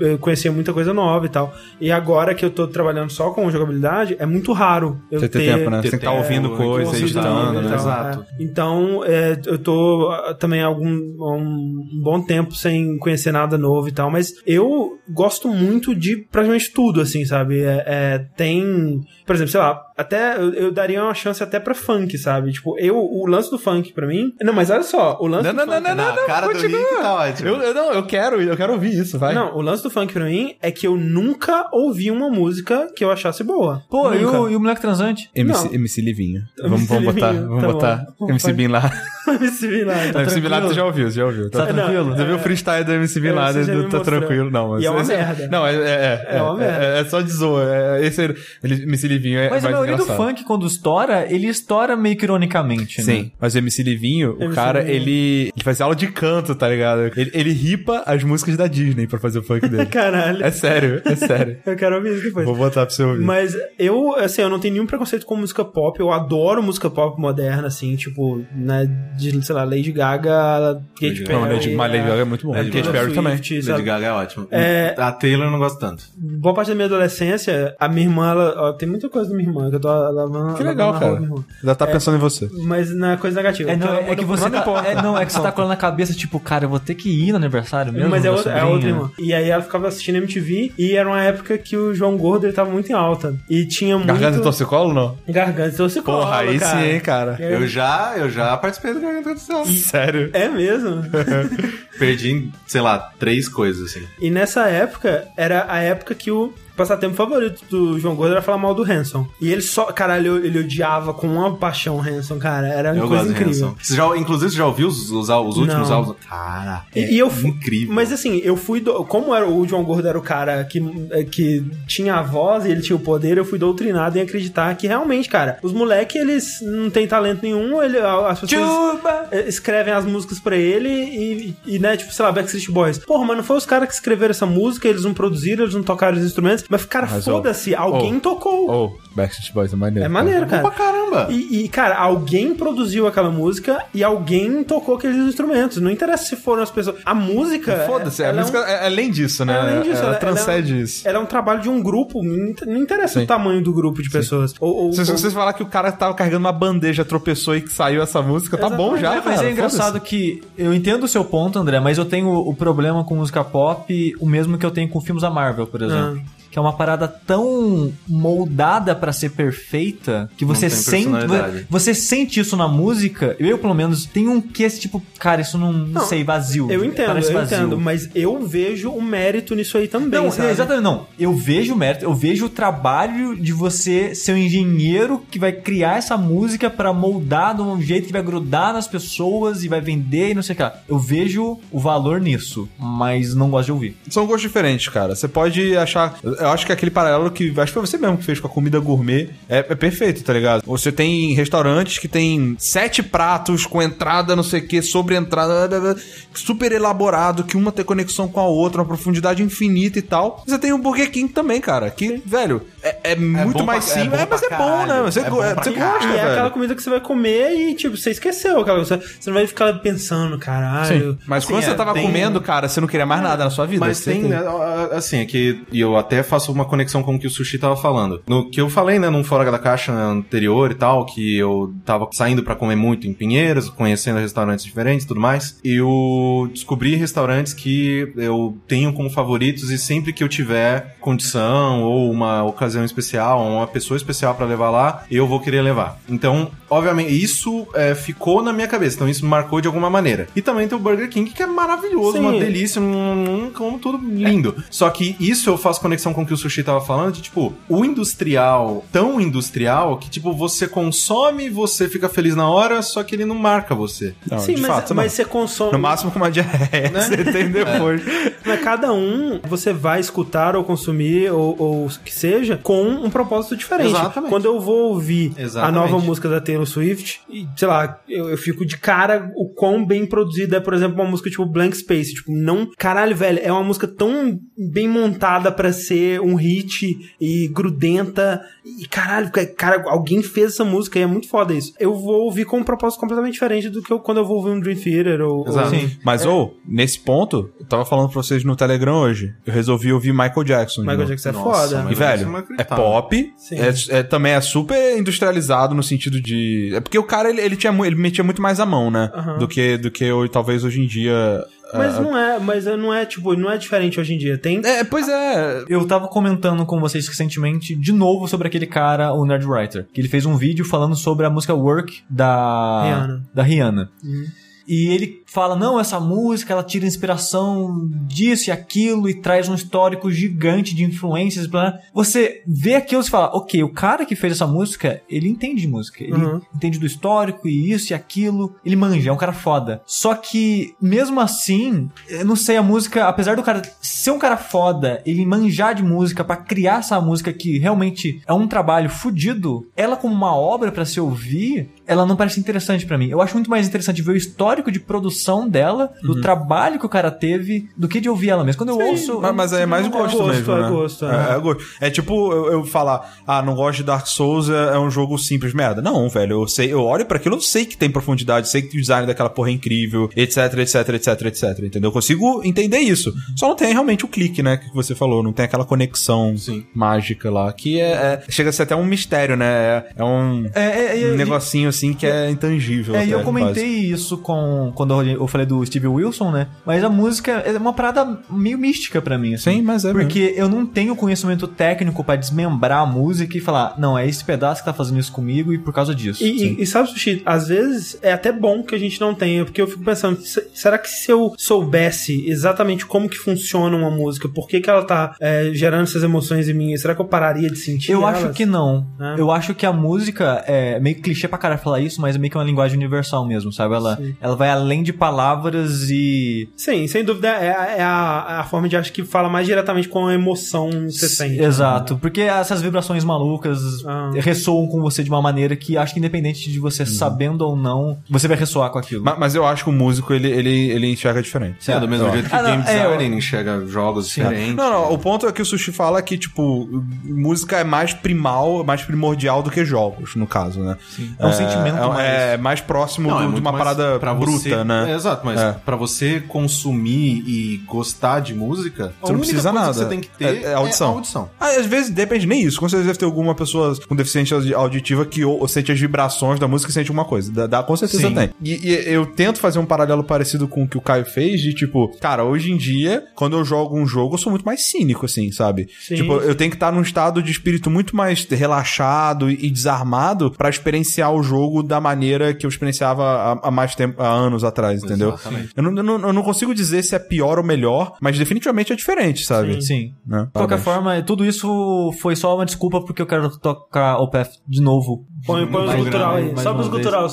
eu conhecia muita coisa nova e tal. E agora que eu tô trabalhando só com jogabilidade, é muito raro eu Você ter ter tempo, né? Você tem que estar ter ouvindo tempo, coisa, editando, né? Exato. é. Então, é, eu tô ah, também há algum um bom tempo sem conhecer nada novo e tal, mas eu gosto muito de praticamente tudo, assim, sabe? É, é, tem, por exemplo, sei lá, até eu, eu daria uma chance até pra funk, sabe? Tipo, eu, o lance do funk pra mim. Não, mas olha só, o lance Não, do não, funk. não, não, Na cara do Rick tá ótimo. Eu, eu- não, eu quero, eu quero ouvir isso, vai. Não, o lance do funk pra mim é que eu nunca ouvi uma música que eu achasse boa. Pô, e o, e o Moleque Transante? MC, Não. MC Livinho. MC Vamos, vamos botar, vamos tá botar bom. MC Bin lá. MC Bin Laden. Não, MC Bin Laden tranquilo? tu já ouviu, você já ouviu. Tá Tá, tranquilo? Você viu o freestyle do MC Bin É, Laden, já me tá mostrou. tranquilo. Não, mas E é uma esse- merda. Não, é, é, é, É uma merda. É, é só de zoa. É, esse ele- MC Livinho é Mas a mais maioria do funk, quando estoura, ele estoura meio que ironicamente, né? Sim, mas o MC Livinho, o MC cara, Livinho. ele, ele faz aula de canto, tá ligado? Ele, ele ripa as músicas da Disney pra fazer o funk dele. Caralho. é sério, é sério. Eu quero ouvir isso depois. Vou botar pra você ouvir. Mas eu, assim, eu não tenho nenhum preconceito com música pop. Eu adoro música pop moderna, assim, tipo, né, de, sei lá, Lady Gaga, Katy Perry. Não, Lady, mas Lady Gaga é muito bom. Lady Katy Taylor Perry também. Lady sabe? Gaga é ótimo. É- A Taylor eu não gosto tanto. Boa parte da minha adolescência, a minha irmã, ela, ó, tem muita coisa da minha irmã, que eu tô lavando. Que legal, lavando cara. roupa da minha irmã. Já tá pensando em você. Mas na coisa negativa. É, não, Então, é que você não tá, importa. é, não, é que você tá colando na cabeça, tipo, cara, eu vou ter que ir no aniversário mesmo. Mas é outra, é outra irmã. E aí ela ficava assistindo MTV e era uma época que o João Gordo ele tava muito em alta. E tinha muito. Garganta e torcicolo, não? Garganta e torcicolo. Porra, aí cara. sim, hein, cara. É. Eu já, eu já participei do Garganta do Céu. Sério. É mesmo. Perdi, sei lá, três coisas, assim. E nessa época, era a época que o passatempo favorito do João Gordo era falar mal do Hanson. E ele só, caralho, ele odiava com uma paixão o Hanson, cara. Era uma Eu coisa incrível. Você já, inclusive, você já ouviu os, os, os últimos Não. álbuns? Cara, E, é e eu fui, incrível. Mas assim, eu fui. Do, como era, o João Gordo era o cara que, eh, que tinha a voz e ele tinha o poder, eu fui doutrinado em acreditar que realmente, cara, os moleques, eles não têm talento nenhum, ele, as pessoas escrevem as músicas pra ele e, e, né, tipo, sei lá, Backstreet Boys. Porra, mas não foi os caras que escreveram essa música, eles não produziram, eles não tocaram os instrumentos, mas, cara, foda-se, alguém ó, tocou. Oh, Backstreet Boys é maneiro. É maneiro, Bom cara. pra caramba. E, e, cara, alguém produziu aquela música e alguém tocou aqueles instrumentos. Não interessa se foram as pessoas. A música. Foda-se, a é um- música é além disso, né? é além disso, ela, ela- transcende ela é isso. Ela é um trabalho de um grupo, não inter- não interessa Sim. o tamanho do grupo de pessoas. Ou, ou- Se ou- vocês falar que o cara tava carregando uma bandeja, tropeçou e que saiu essa música, tá bom Exatamente. já, É, mas cara, é engraçado que eu entendo o seu ponto, André, mas eu tenho o problema com música pop o mesmo que eu tenho com filmes da Marvel, por exemplo. Ah. Que é uma parada tão moldada pra ser perfeita que você tem sente você sente isso na música. Eu pelo menos tenho um que esse tipo, cara, isso não, não, sei, vazio. Eu entendo, parece eu vazio. entendo, mas eu vejo o mérito nisso aí também, Não, sabe? exatamente não. Eu vejo o mérito, eu vejo o trabalho de você ser um engenheiro que vai criar essa música pra moldar de um jeito que vai grudar nas pessoas e vai vender e não sei o que lá. Eu vejo o valor nisso, mas não gosto de ouvir. São gostos diferentes, cara. Você pode achar. Eu acho que aquele paralelo que. Acho que foi você mesmo que fez com a comida gourmet. É, é perfeito, tá ligado? Você tem restaurantes que tem sete pratos com entrada, não sei o que, sobre entrada, super elaborado, que uma tem conexão com a outra, uma profundidade infinita e tal. Você tem o Burger King também, cara. Que, velho, é, é muito bom mais pra- é simples. É, mas é pra bom, né? caralho. Você, É bom você caralho. gosta, E é velho. aquela comida que você vai comer e, tipo, você esqueceu aquela coisa. Você não vai ficar pensando, caralho. Mas Assim, quando você é, tava tem- comendo, cara, você não queria mais nada na sua vida. Mas Você tem, né, assim, é que e eu até faço uma conexão com o que o Sushi tava falando. No que eu falei, né, num Fora da Caixa anterior e tal, que eu tava saindo pra comer muito em Pinheiros, conhecendo restaurantes diferentes e tudo mais, eu descobri restaurantes que eu tenho como favoritos e sempre que eu tiver condição ou uma ocasião especial, ou uma pessoa especial pra levar lá, eu vou querer levar. Então, obviamente, isso é, ficou na minha cabeça, então isso me marcou de alguma maneira. E também tem o Burger King, que é maravilhoso, Sim. uma delícia, um, um, como tudo lindo. Só que isso eu faço conexão com o que o Sushi tava falando, de tipo, o industrial, tão industrial, que tipo, você consome, você fica feliz na hora, só que ele não marca você. Não, Sim, de mas, fato, mas não. você consome. No máximo com uma diarreia, você tem depois. Mas cada um você vai escutar ou consumir ou, ou o que seja com um propósito diferente. Exatamente. Quando eu vou ouvir Exatamente. a nova música da Taylor Swift, e, sei lá, eu, eu fico de cara o quão bem produzida é, por exemplo, uma música tipo Blank Space. Tipo, não. Caralho, velho, é uma música tão bem montada pra ser um hit e grudenta. E caralho, cara, alguém fez essa música e é muito foda isso. Eu vou ouvir com um propósito completamente diferente do que eu, quando eu vou ouvir um Dream Theater ou. ou- Exato. Sim. Mas, ou, nesse ponto, eu tava falando pra vocês no Telegram hoje. Eu resolvi ouvir Michael Jackson. Michael. Jackson é Nossa, foda. E, velho, é é pop, Sim. é, é- também é super industrializado no sentido de... É porque o cara, ele, ele, tinha, ele metia muito mais a mão, né? Do que, do que eu, talvez hoje em dia... Mas ah, não é, mas não é tipo, não é diferente hoje em dia. Tem É, pois é... Eu tava comentando com vocês recentemente de novo sobre aquele cara, o Nerdwriter, que ele fez um vídeo falando sobre a música Work da Rihanna. Da Rihanna. E ele fala, não, essa música, ela tira inspiração disso e aquilo e traz um histórico gigante de influências. Blá. Você vê aquilo e fala, ok, o cara que fez essa música, ele entende de música. Ele Uhum. entende do histórico e isso e aquilo. Ele manja, é um cara foda. Só que, mesmo assim, eu não sei, a música, apesar do cara ser um cara foda, ele manjar de música pra criar essa música que realmente é um trabalho fudido, ela como uma obra pra se ouvir, ela não parece interessante pra mim. Eu acho muito mais interessante ver o histórico de produção dela, do trabalho que o cara teve, do que de ouvir ela mesmo. Quando eu ouço. Mas, mas aí é mais É gosto, gosto, mesmo, é né? gosto, é. É, é gosto. É tipo eu, eu falar, ah, não gosto de Dark Souls, é, é um jogo simples, merda. Não, velho, eu sei, eu olho pra aquilo, eu sei que tem profundidade, sei que o design daquela porra é incrível, etc, etc, etc, etc, entendeu? Eu consigo entender isso. Só não tem realmente o clique, né, que você falou, não tem aquela conexão Sim. mágica lá, que é, é- chega a ser até um mistério, né? É, um, um negocinho assim que é intangível. É, e eu até, comentei isso com quando eu falei do Steve Wilson, né? Mas a música é uma parada meio mística pra mim, assim. Sim, mas é Porque eu não tenho conhecimento técnico pra desmembrar a música e falar, não, é esse pedaço que tá fazendo isso comigo e por causa disso. E, e, e sabe, Sushi, às vezes é até bom que a gente não tenha, porque eu fico pensando, se- será que se eu soubesse exatamente como que funciona uma música, por que, que ela tá é, gerando essas emoções em mim, será que eu pararia de sentir Eu elas? acho que não. É. Eu acho que a música é meio clichê pra caralho falar isso, mas é meio que uma linguagem universal mesmo, sabe? Ela, Sim. ela vai além de palavras e. Sim, sem dúvida é, a- é a, é a forma de acho que fala mais diretamente com a emoção que você sente. Exato, porque essas vibrações malucas Ah. ressoam com você de uma maneira que acho que independente de você sabendo ou não, você vai ressoar com aquilo. Mas, mas eu acho que o músico, ele, ele, ele enxerga diferente. Sim, é do mesmo jeito que Ah, não, game é, eu- design enxerga jogos diferentes. Não, não, o ponto é que o Sushi fala que, tipo, música é mais primal, mais primordial do que jogos, no caso, né? É um sentimento é, mais. É mais próximo Não, do- é de uma parada bruta, você, né? É, exato, mas É. pra você consumir e gostar de música, Você não precisa coisa nada. que você tem que ter É- é audição. a audição. Ah, às vezes depende nem isso. Com certeza deve ter alguma pessoa com deficiência audi- auditiva que ou, ou sente as vibrações da música e sente alguma coisa. Dá, dá- com certeza Sim. tem. E, e eu tento fazer um paralelo parecido com o que o Caio fez, de tipo, cara, hoje em dia, quando eu jogo um jogo, eu sou muito mais cínico, assim, sabe? Sim. Tipo, eu tenho que estar num estado de espírito muito mais relaxado e desarmado pra experienciar o jogo da maneira que eu experienciava há, há mais tempo, há anos atrás, entendeu? Exatamente. Eu não, eu, não, eu não consigo dizer se é pior ou melhor, mas definitivamente é diferente, sabe? Sim. Né? De qualquer Parabéns. forma, tudo isso foi só uma desculpa porque eu quero tocar o Path de novo. Põe, põe os uma- aí. mais Sobe uma os vez. gutural,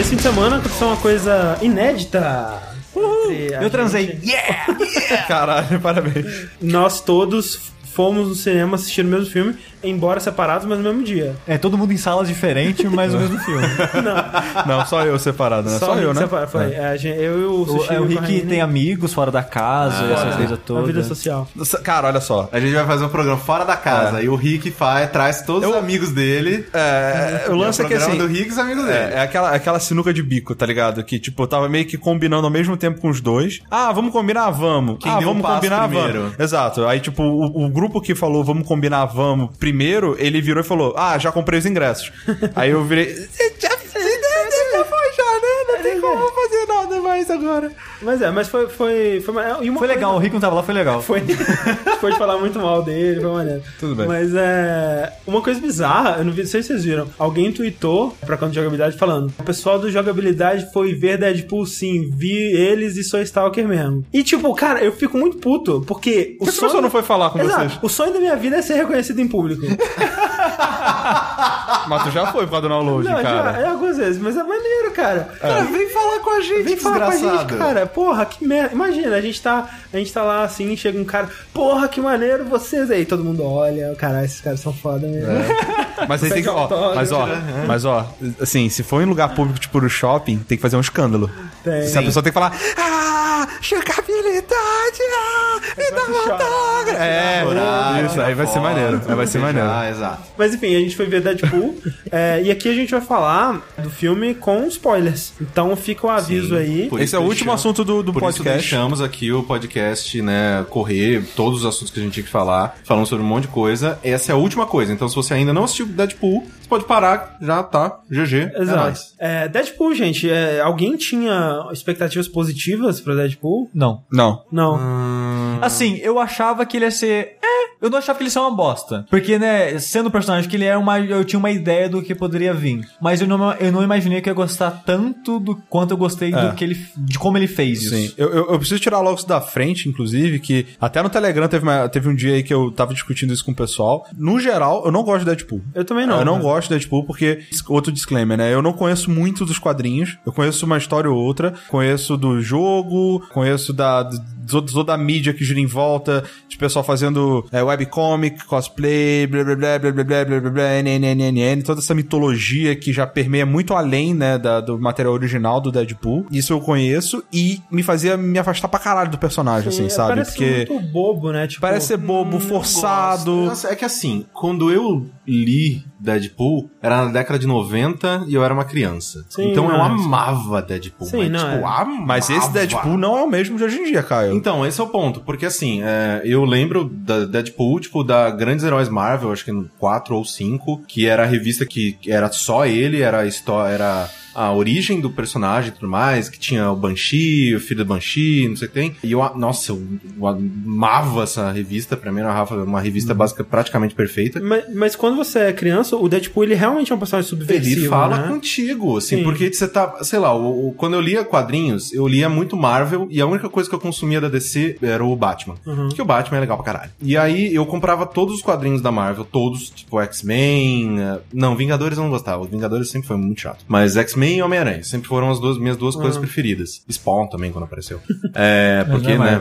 Esse fim de semana aconteceu uma coisa inédita. A Eu transei. gente. Caralho, parabéns. Nós todos fomos no cinema assistir o mesmo filme, embora separados, mas no mesmo dia. É todo mundo em salas diferentes, mas o mesmo filme. Não, só eu separado, né? Só, o eu, né? separa- Foi, é, a gente- eu e o O, Sushi. é, o Rick tem amigos fora da casa, essa fora coisa da toda. vida social. Cara, olha só. A gente vai fazer um programa fora da casa. E o Rick faz, traz todos os amigos dele. É, o lance é que assim. do Rick e os amigos dele. É, é aquela, aquela sinuca de bico, tá ligado? Que, tipo, eu tava meio que combinando ao mesmo tempo com os dois. Ah, vamos combinar, vamos. Quem ah, deu um vamos passo combinar, primeiro. vamos. Exato. Aí, tipo, o, o grupo que falou vamos combinar, vamos primeiro, ele virou e falou: Ah, já comprei os ingressos. Aí eu virei. "Você Já? Não tem como fazer nada mais agora. Mas é, mas foi. Foi, foi, uma- e uma Foi coisa- legal, o Rick não tava lá, foi legal. Foi. Pode falar muito mal dele, foi maneiro. Tudo bem. Mas é. Uma coisa bizarra, eu não vi, não sei se vocês viram. Alguém tweetou pra conta de jogabilidade falando: o pessoal do jogabilidade foi ver Deadpool sim, vi eles e sou Stalker mesmo. E tipo, cara, eu fico muito puto, porque o Por que a pessoa não foi falar com Exato. vocês? O sonho da minha vida é ser reconhecido em público. Mas tu já foi do download, não, cara. já, é algumas vezes, mas é maneiro, cara. Cara, vem falar com a gente, Vem falar com a gente, cara. Porra, que merda. Imagina, a gente tá, a gente tá lá assim, chega um cara, porra, que maneiro vocês aí. Todo mundo olha, caralho, esses caras são foda mesmo. Mas aí tem que. Ó, autógrafo, mas ó, mas ó, assim, se for em lugar público, tipo no shopping, tem que fazer um escândalo. Tem. Se a pessoa tem que falar, ah, jogabilidade, ah, me dá um autógrafo. É, Chorar, isso, aí vai ser foto, maneiro. Aí vai ser maneiro. Ah, exato. Mas enfim, a gente foi ver Deadpool. é, e aqui a gente vai falar do filme com spoilers. Então fica o aviso aí. Por Esse isso é o último assunto do, do Por isso podcast. deixamos aqui o podcast, né, correr, todos os assuntos que a gente tinha que falar, falando sobre um monte de coisa. Essa é a última coisa. Então, se você ainda não assistiu Deadpool, você pode parar, já tá, GG. É Exato. É, Deadpool, gente, é, alguém tinha expectativas positivas pra Deadpool? Não. Não. Não. Assim, eu achava que ele ia ser. É, eu não achava que ele ia ser uma bosta. Porque, né, sendo o personagem que ele é, uma, eu tinha uma ideia do que poderia vir. Mas eu não, eu não imaginei que eu ia gostar tanto do quanto eu gostei É. do que ele. de como ele fez isso. Sim. Eu, eu, eu preciso tirar logo isso da frente, inclusive, que até no Telegram teve, uma- teve um dia aí que eu tava discutindo isso com o pessoal. No geral, eu não gosto de Deadpool. Eu também não. Eu não cara. gosto de Deadpool porque, outro disclaimer, né? Eu não conheço muito dos quadrinhos. Eu conheço uma história ou outra. Conheço do jogo, conheço da, do, do- da mídia que gira em volta, de pessoal fazendo é, webcomic, cosplay, blá blá blá blá blá blá blá blá blá, NNNN, toda essa mitologia que já permeia muito além, né, da- do material original do Deadpool. Isso eu conheço e me fazia me afastar pra caralho do personagem, assim, É, sabe? Parece Porque muito bobo, né? Tipo, parece ser bobo, forçado. Nossa, é que assim, quando eu li Deadpool, era na década de 90 e eu era uma criança. Sim, então eu amava Deadpool. Sim, mas, não, tipo, é. amava. Mas esse Deadpool não é o mesmo de hoje em dia, Caio. Então, esse é o ponto. Porque assim, é, eu lembro da Deadpool, tipo, da Grandes Heróis Marvel, acho que no 4 ou 5, que era a revista que era só ele, era a história, era a origem do personagem e tudo mais, que tinha o Banshee, o filho do Banshee, não sei o que tem. E eu, nossa, eu, eu amava essa revista, pra mim era uma, uma revista básica praticamente perfeita. Mas, mas quando você é criança, o Deadpool ele realmente é um personagem subversivo, Ele fala né? contigo, assim, Sim. porque você tá, sei lá, o, o- quando eu lia quadrinhos, eu lia muito Marvel e a única coisa que eu consumia da DC era o Batman. Uhum. Porque o Batman é legal pra caralho. E aí eu comprava todos os quadrinhos da Marvel, todos, tipo X-Men. eh, Não, Vingadores eu não gostava. Vingadores sempre foi muito chato. Mas X-Men e Homem-Aranha sempre foram as duas, minhas duas coisas Uhum. preferidas. Spawn também, quando apareceu. É, porque, né?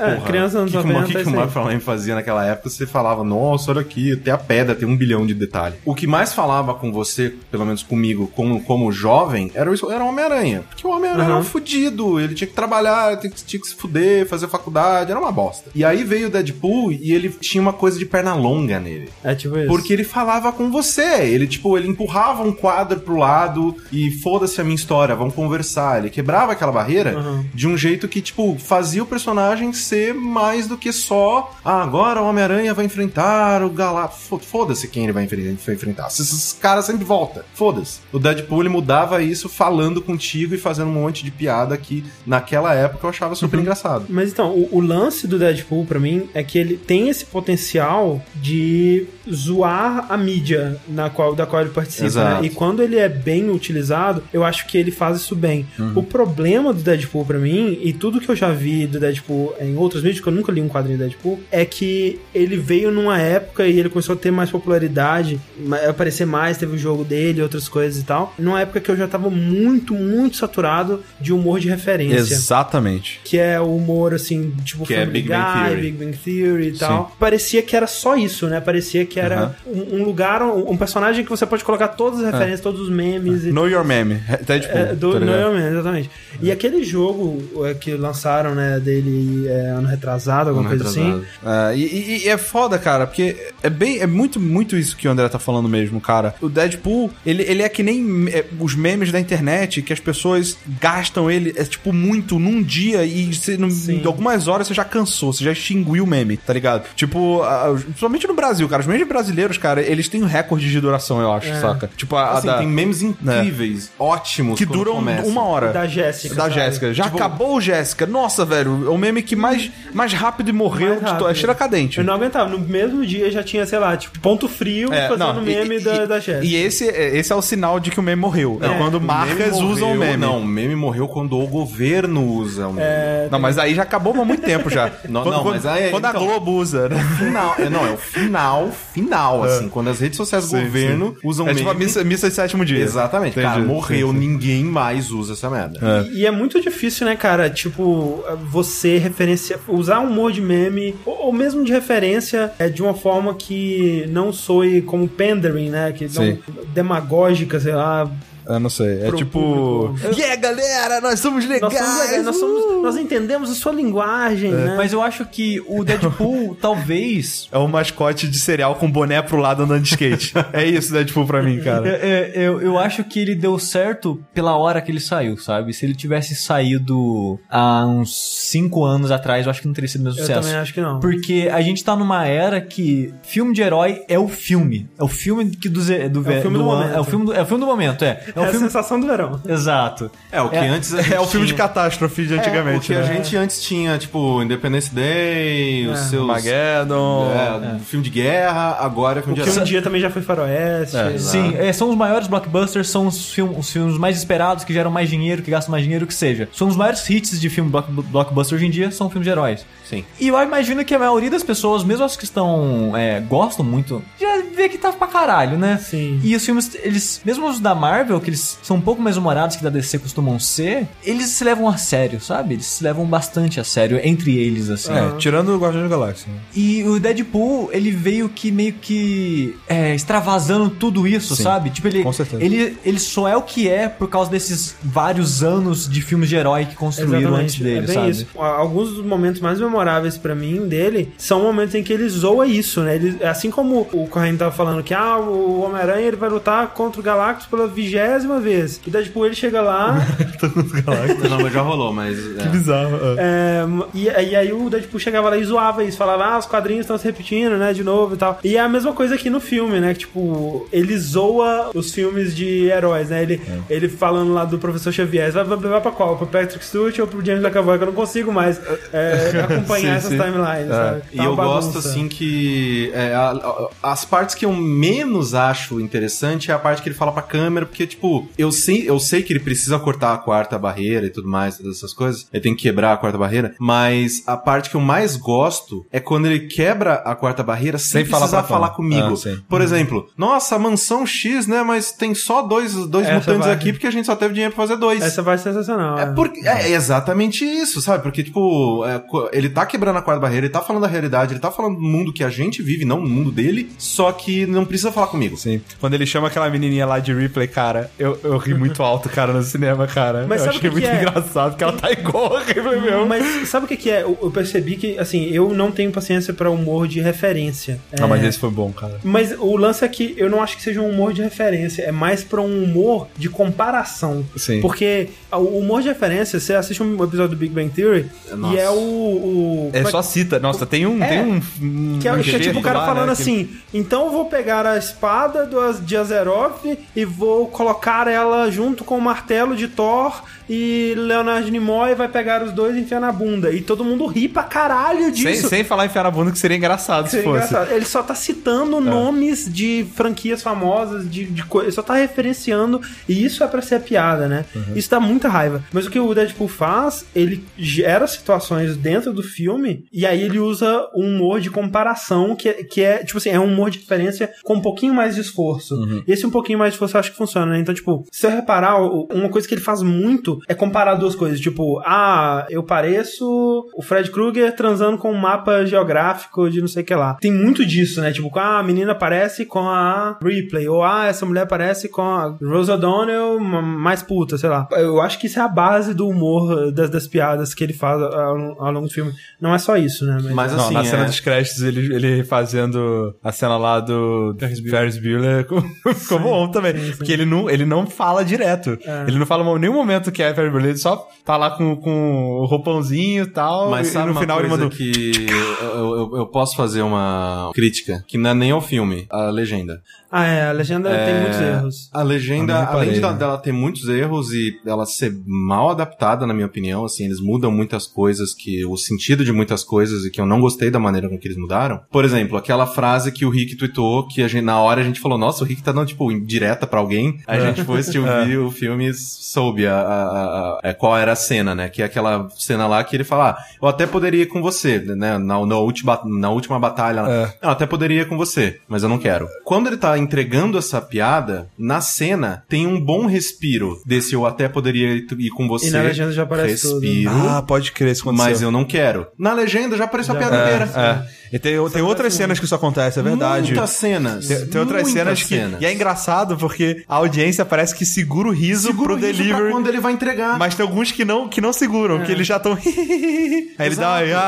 Marvel. É, criança anos O que, que, 90 o que, é que o. Marvel Flame fazia naquela época? Você falava, nossa, olha aqui, até a pedra tem um bilhão de detalhe. O que mais falava com você, pelo menos comigo, como, como jovem, era o, era o Homem-Aranha. Porque o Homem-Aranha era Uhum. um fudido, ele tinha que trabalhar, tinha que, tinha que se fuder, fazer faculdade, era uma bosta. E aí veio o Deadpool e ele tinha uma coisa de perna longa nele. É tipo isso. Porque ele falava com você. Ele, tipo, ele empurrava um quadro pro lado e foda-se a minha história, vamos conversar. Ele quebrava aquela barreira Uhum. de um jeito que, tipo, fazia o personagem ser mais do que só. Ah, agora o Homem-Aranha vai enfrentar o Galactus. Foda-se quem ele vai enfren- vai enfrentar. Esses, caras sempre voltam. Foda-se. O Deadpool ele mudava isso falando contigo e fazendo um monte de piada que naquela época eu achava super engraçado. Mas então, o, o lance do Deadpool pra mim é que ele tem esse potencial de zoar a mídia na qual, da qual ele participa. Né? E quando ele é bem utilizado, eu acho que ele faz isso bem. O problema do Deadpool pra mim, e tudo que eu já vi do Deadpool em outros vídeos, que eu nunca li um quadrinho do Deadpool, é que ele veio numa época e ele começou a ter mais popularidade, aparecer mais, teve o jogo dele, outras coisas e tal. Numa época que eu já tava muito, muito saturado de humor de referência Exatamente. que é o humor, assim, tipo Que é Family Big Bang Guy, Theory. Big Bang Theory e tal. Parecia que era só isso, né? Parecia que era um, um lugar, um, um personagem que você pode colocar todas as referências, todos os memes e Know Your Meme. Deadpool. é, do tá ligado? Noel Man, exatamente. E aquele jogo é, que lançaram, né, dele é, ano retrasado, alguma Ano coisa retrasado. assim. É, e, e- é foda, cara, porque é bem, é muito, muito isso que o André tá falando mesmo, cara. O Deadpool, ele, ele é que nem é, os memes da internet, que as pessoas gastam ele, é tipo, muito num dia e você, num- em algumas horas você já cansou, você já extinguiu o meme, tá ligado? Tipo, a- principalmente no Brasil, cara, os memes brasileiros, cara, eles têm um recorde de duração, eu acho, saca? Tipo, a, a Assim, da- tem memes incríveis, ótimos. que duram começam. uma hora. Da Jéssica. Da? Jéssica. Já acabou o Jéssica. Nossa, velho. É o meme que mais, mais rápido e morreu Mais de to- rápido. É Cheira cadente. Eu não aguentava. No mesmo dia já tinha, sei lá, tipo, ponto frio É, fazendo não, meme e, da, e- da Jéssica. E esse, é- esse é o sinal de que o meme morreu. É, quando O marcas meme usam o morreu- meme. Não, o meme morreu quando o governo usa o meme. Não, mas aí já acabou há muito tempo já. Não, quando, não, quando- mas aí- quando a então- Globo usa, né? Final, é, não, é o final, final, assim. Quando as redes sociais do Sim, governo usam É meme. tipo a missa, missa de sétimo dia. Exatamente. Cara, Entendi. morreu, Sim, sim. ninguém mais usa essa merda. E, e é muito difícil, né, cara? Tipo, você referenciar, usar um humor de meme, ou, ou mesmo de referência, é de uma forma que não soe como pandering, né? Que não, Sim. demagógica, sei lá. Eu não sei. É Pro tipo. público. Yeah, galera, nós somos Nós legais. somos legais, nós, somos, nós entendemos a sua linguagem, né? Mas eu acho que o Deadpool, talvez. É um mascote de cereal com boné pro lado andando de skate. é isso, Deadpool, pra mim, Eu, cara. eu, eu acho que ele deu certo pela hora que ele saiu, sabe? Se ele tivesse saído há uns 5 anos atrás, eu acho que não teria sido o mesmo Eu sucesso. também acho que não. Porque a gente tá numa era que filme de herói é o filme. É o filme que do, do, ve- filme do ano- momento. É o filme do, é o filme do momento, é. É É o a filme. sensação do verão. Exato. É, o que É- antes É o filme de tinha- catástrofe de É, antigamente, o que né? a gente antes tinha, tipo, Independence Day, os seus... Mageddon. É, filme de guerra, agora é filme de Que um dia também já foi faroeste. É, Sim, é, são os maiores blockbusters, são os, film- os filmes mais esperados, que geram mais dinheiro, que gastam mais dinheiro, o que seja. São os maiores hits de filme block, blockbuster hoje em dia, são filmes de heróis. Sim. E eu imagino que a maioria das pessoas, mesmo as que estão. é, gostam muito, já vê que tá pra caralho, né? Sim. E os filmes, eles, mesmo os da Marvel, que eles são um pouco mais humorados que da DC costumam ser, eles se levam a sério, sabe? Eles se levam bastante a sério entre eles, assim. É, tirando o Guardião da Galáxia. né? E o Deadpool, ele veio que meio que é, extravasando tudo isso, Sim, sabe? Tipo, ele, com certeza. ele, ele só é o que é por causa desses vários anos de filmes de herói que construíram antes dele, é bem sabe? isso. Alguns dos momentos mais memoráveis pra mim dele são momentos em que ele zoa isso, né? Ele, assim como o Corrêa tava falando que ah, o Homem-Aranha ele vai lutar contra o Galactus pela vigésima centésima vez. E Deadpool ele chega lá. Não, mas já rolou, mas. é. Bizarro. É, e, e aí o Deadpool chegava lá e zoava isso, falava, ah, os quadrinhos estão se repetindo, né, de novo e tal. E é a mesma coisa aqui no filme, né, que tipo, ele zoa os filmes de heróis, né, ele, ele falando lá do Professor Xavier, vai, vai, vai pra qual? Pro Patrick Stewart ou pro James McAvoy, que eu não consigo mais é, acompanhar Sim, essas sim. timelines, sabe? E Tá eu uma gosto, bagunça. assim, que é, a- a- as partes que eu menos acho interessante é a parte que ele fala pra câmera, porque, tipo, eu sei, eu sei que ele precisa cortar a quarta barreira e tudo mais, todas essas coisas. Ele tem que quebrar a quarta barreira, mas a parte que eu mais gosto é quando ele quebra a quarta barreira sem, Sem falar precisar falar fã. comigo. Ah. Por exemplo, nossa, mansão X, né, mas tem só dois, dois Essa mutantes vai. aqui porque a gente só teve dinheiro pra fazer dois. Essa vai ser sensacional. É, porque, é exatamente isso, sabe? Porque, tipo, é, ele tá quebrando a quarta barreira, ele tá falando da realidade, ele tá falando do mundo que a gente vive, não do mundo dele, só que não precisa falar comigo. Sim. Quando ele chama aquela menininha lá de replay, cara, eu, eu ri muito alto, cara, no cinema, cara. Mas eu sabe achei o que muito que é? engraçado, porque ela tá igual mesmo. Mas sabe o que, que é? Eu, eu percebi que, assim, eu não tenho paciência pra humor de referência. Ah, mas É, esse foi bom, cara. Mas o lance é que eu não acho que seja um humor de referência, é mais pra um humor de comparação. Sim. Porque o humor de referência, você assiste um episódio do Big Bang Theory Nossa. e é o. o É como só cita. Nossa, tem um. É. Tem um, um que é, que é tipo o cara lá, falando né, que- assim: então eu vou pegar a espada do, Azeroth e vou colocar ela junto com o martelo de Thor e Leonard Nimoy vai pegar os dois e enfiar na bunda. E todo mundo ri pra caralho Sem, disso. sem falar enfiar na bunda, que seria engraçado se Seria fosse. engraçado. Ele só tá citando nomes de franquias famosas, de, de coisas. Ele só tá referenciando. E isso é pra ser piada, né? Isso dá muita raiva. Mas o que o Deadpool faz, ele gera situações dentro do filme. E aí ele usa um humor de comparação, que é, que é tipo assim, é um humor de referência com um pouquinho mais de esforço. Esse um pouquinho mais de esforço eu acho que funciona, né? Então, tipo, se eu reparar, uma coisa que ele faz muito é comparar duas coisas. Tipo, ah, eu pareço o Fred Krueger transando com um mapa geográfico de não sei o que lá. Tem muito disso, né? Tipo, ah, a menina parece com a Ripley, ou ah, essa mulher parece com a Rose O'Donnell ma- mais puta, sei lá. Eu acho que isso é a base do humor das, das piadas que ele faz ao, ao longo do filme. Não é só isso, né? Mas Não, assim, na cena é- dos créditos, ele, ele fazendo a cena lá do Ferris Bueller, ficou- ficou bom também. Porque ele não, ele não fala direto. É. Ele não fala em nenhum momento que é Ferris Bueller, ele só tá lá com, com o roupãozinho e tal. Mas e sabe no uma final ele coisa mandou. que eu, eu- eu posso fazer uma crítica, que não é nem ao filme, a legenda. Ah, é, a legenda tem É, muitos erros. A legenda, além de, né? dela ter muitos erros e ela ser mal adaptada, na minha opinião, assim, eles mudam muitas coisas, que o sentido de muitas coisas e que eu não gostei da maneira com que eles mudaram. Por exemplo, aquela frase que o Rick tweetou, que a gente, na hora a gente falou, nossa, o Rick tá dando, tipo, direta pra alguém. A gente foi assistir o o filme soube a, a- a- a- qual era a cena, né? Que é aquela cena lá que ele fala, ah, eu até poderia ir com você, né? Na, na, última, na última batalha. É. Eu até poderia ir com você, mas eu não quero. Quando ele tá entregando essa piada, na cena tem um bom respiro desse eu até poderia ir ir com você. E na legenda já aparece tudo. respiro, Ah, pode crer, isso aconteceu. mas eu não quero. Na legenda já apareceu a piada inteira. É. E tem, tem outras cenas que isso acontece, é verdade. Muitas cenas. Tem, tem outras muitas cenas que. cenas. E é engraçado porque a audiência parece que segura o riso Segura pro o riso pra delivery. quando ele vai entregar. Mas tem alguns que não, que não seguram, que eles já estão. Aí ele dá. Exato.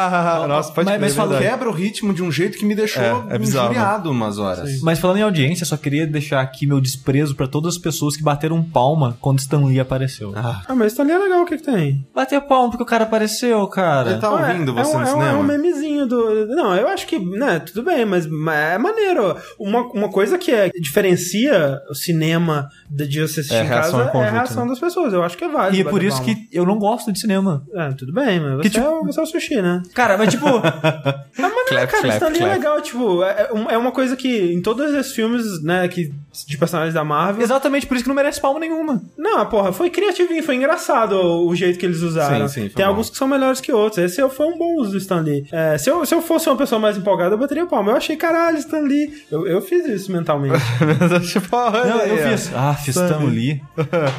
Ah, nossa, pode Mas- mas é. Quebra o ritmo de um jeito que me deixou É, é bizarro, injuriado umas horas. Mas falando em audiência, só queria deixar aqui meu desprezo pra todas as pessoas que bateram palma quando Stan Lee apareceu. Ah, Ah, mas tá ali é legal, o que que tem? Bater palma porque o cara apareceu, cara. ele tá ouvindo é você um, no é um, cinema? É um memezinho do. Não, eu acho que, né, tudo bem, mas, mas é maneiro. Uma, uma coisa que é, diferencia o cinema de de você assistir É a em casa em conjunto, é a reação né? das pessoas. Eu acho que é válido. E é por isso palma. que eu não gosto de cinema. É, tudo bem, mas você, Que tipo- é, você é o sushi, né? Cara, mas tipo, Clap, cara, clap, Stan Lee é clap. legal, tipo, é, é é uma coisa que em todos esses filmes, né, que, de personagens da Marvel. exatamente por isso que não merece palma nenhuma. Não, porra, foi criativinho, foi engraçado o, jeito que eles usaram. Sim, sim, Tem bom. alguns que são melhores que outros. Esse foi um bom uso do Stan Lee. É, se, eu, se eu fosse uma pessoa mais empolgada, eu bateria palma. Eu achei, caralho, Stan Lee. Eu, eu fiz isso mentalmente. tipo, olha Não, eu ó. fiz. Ah, fiz Stan Lee.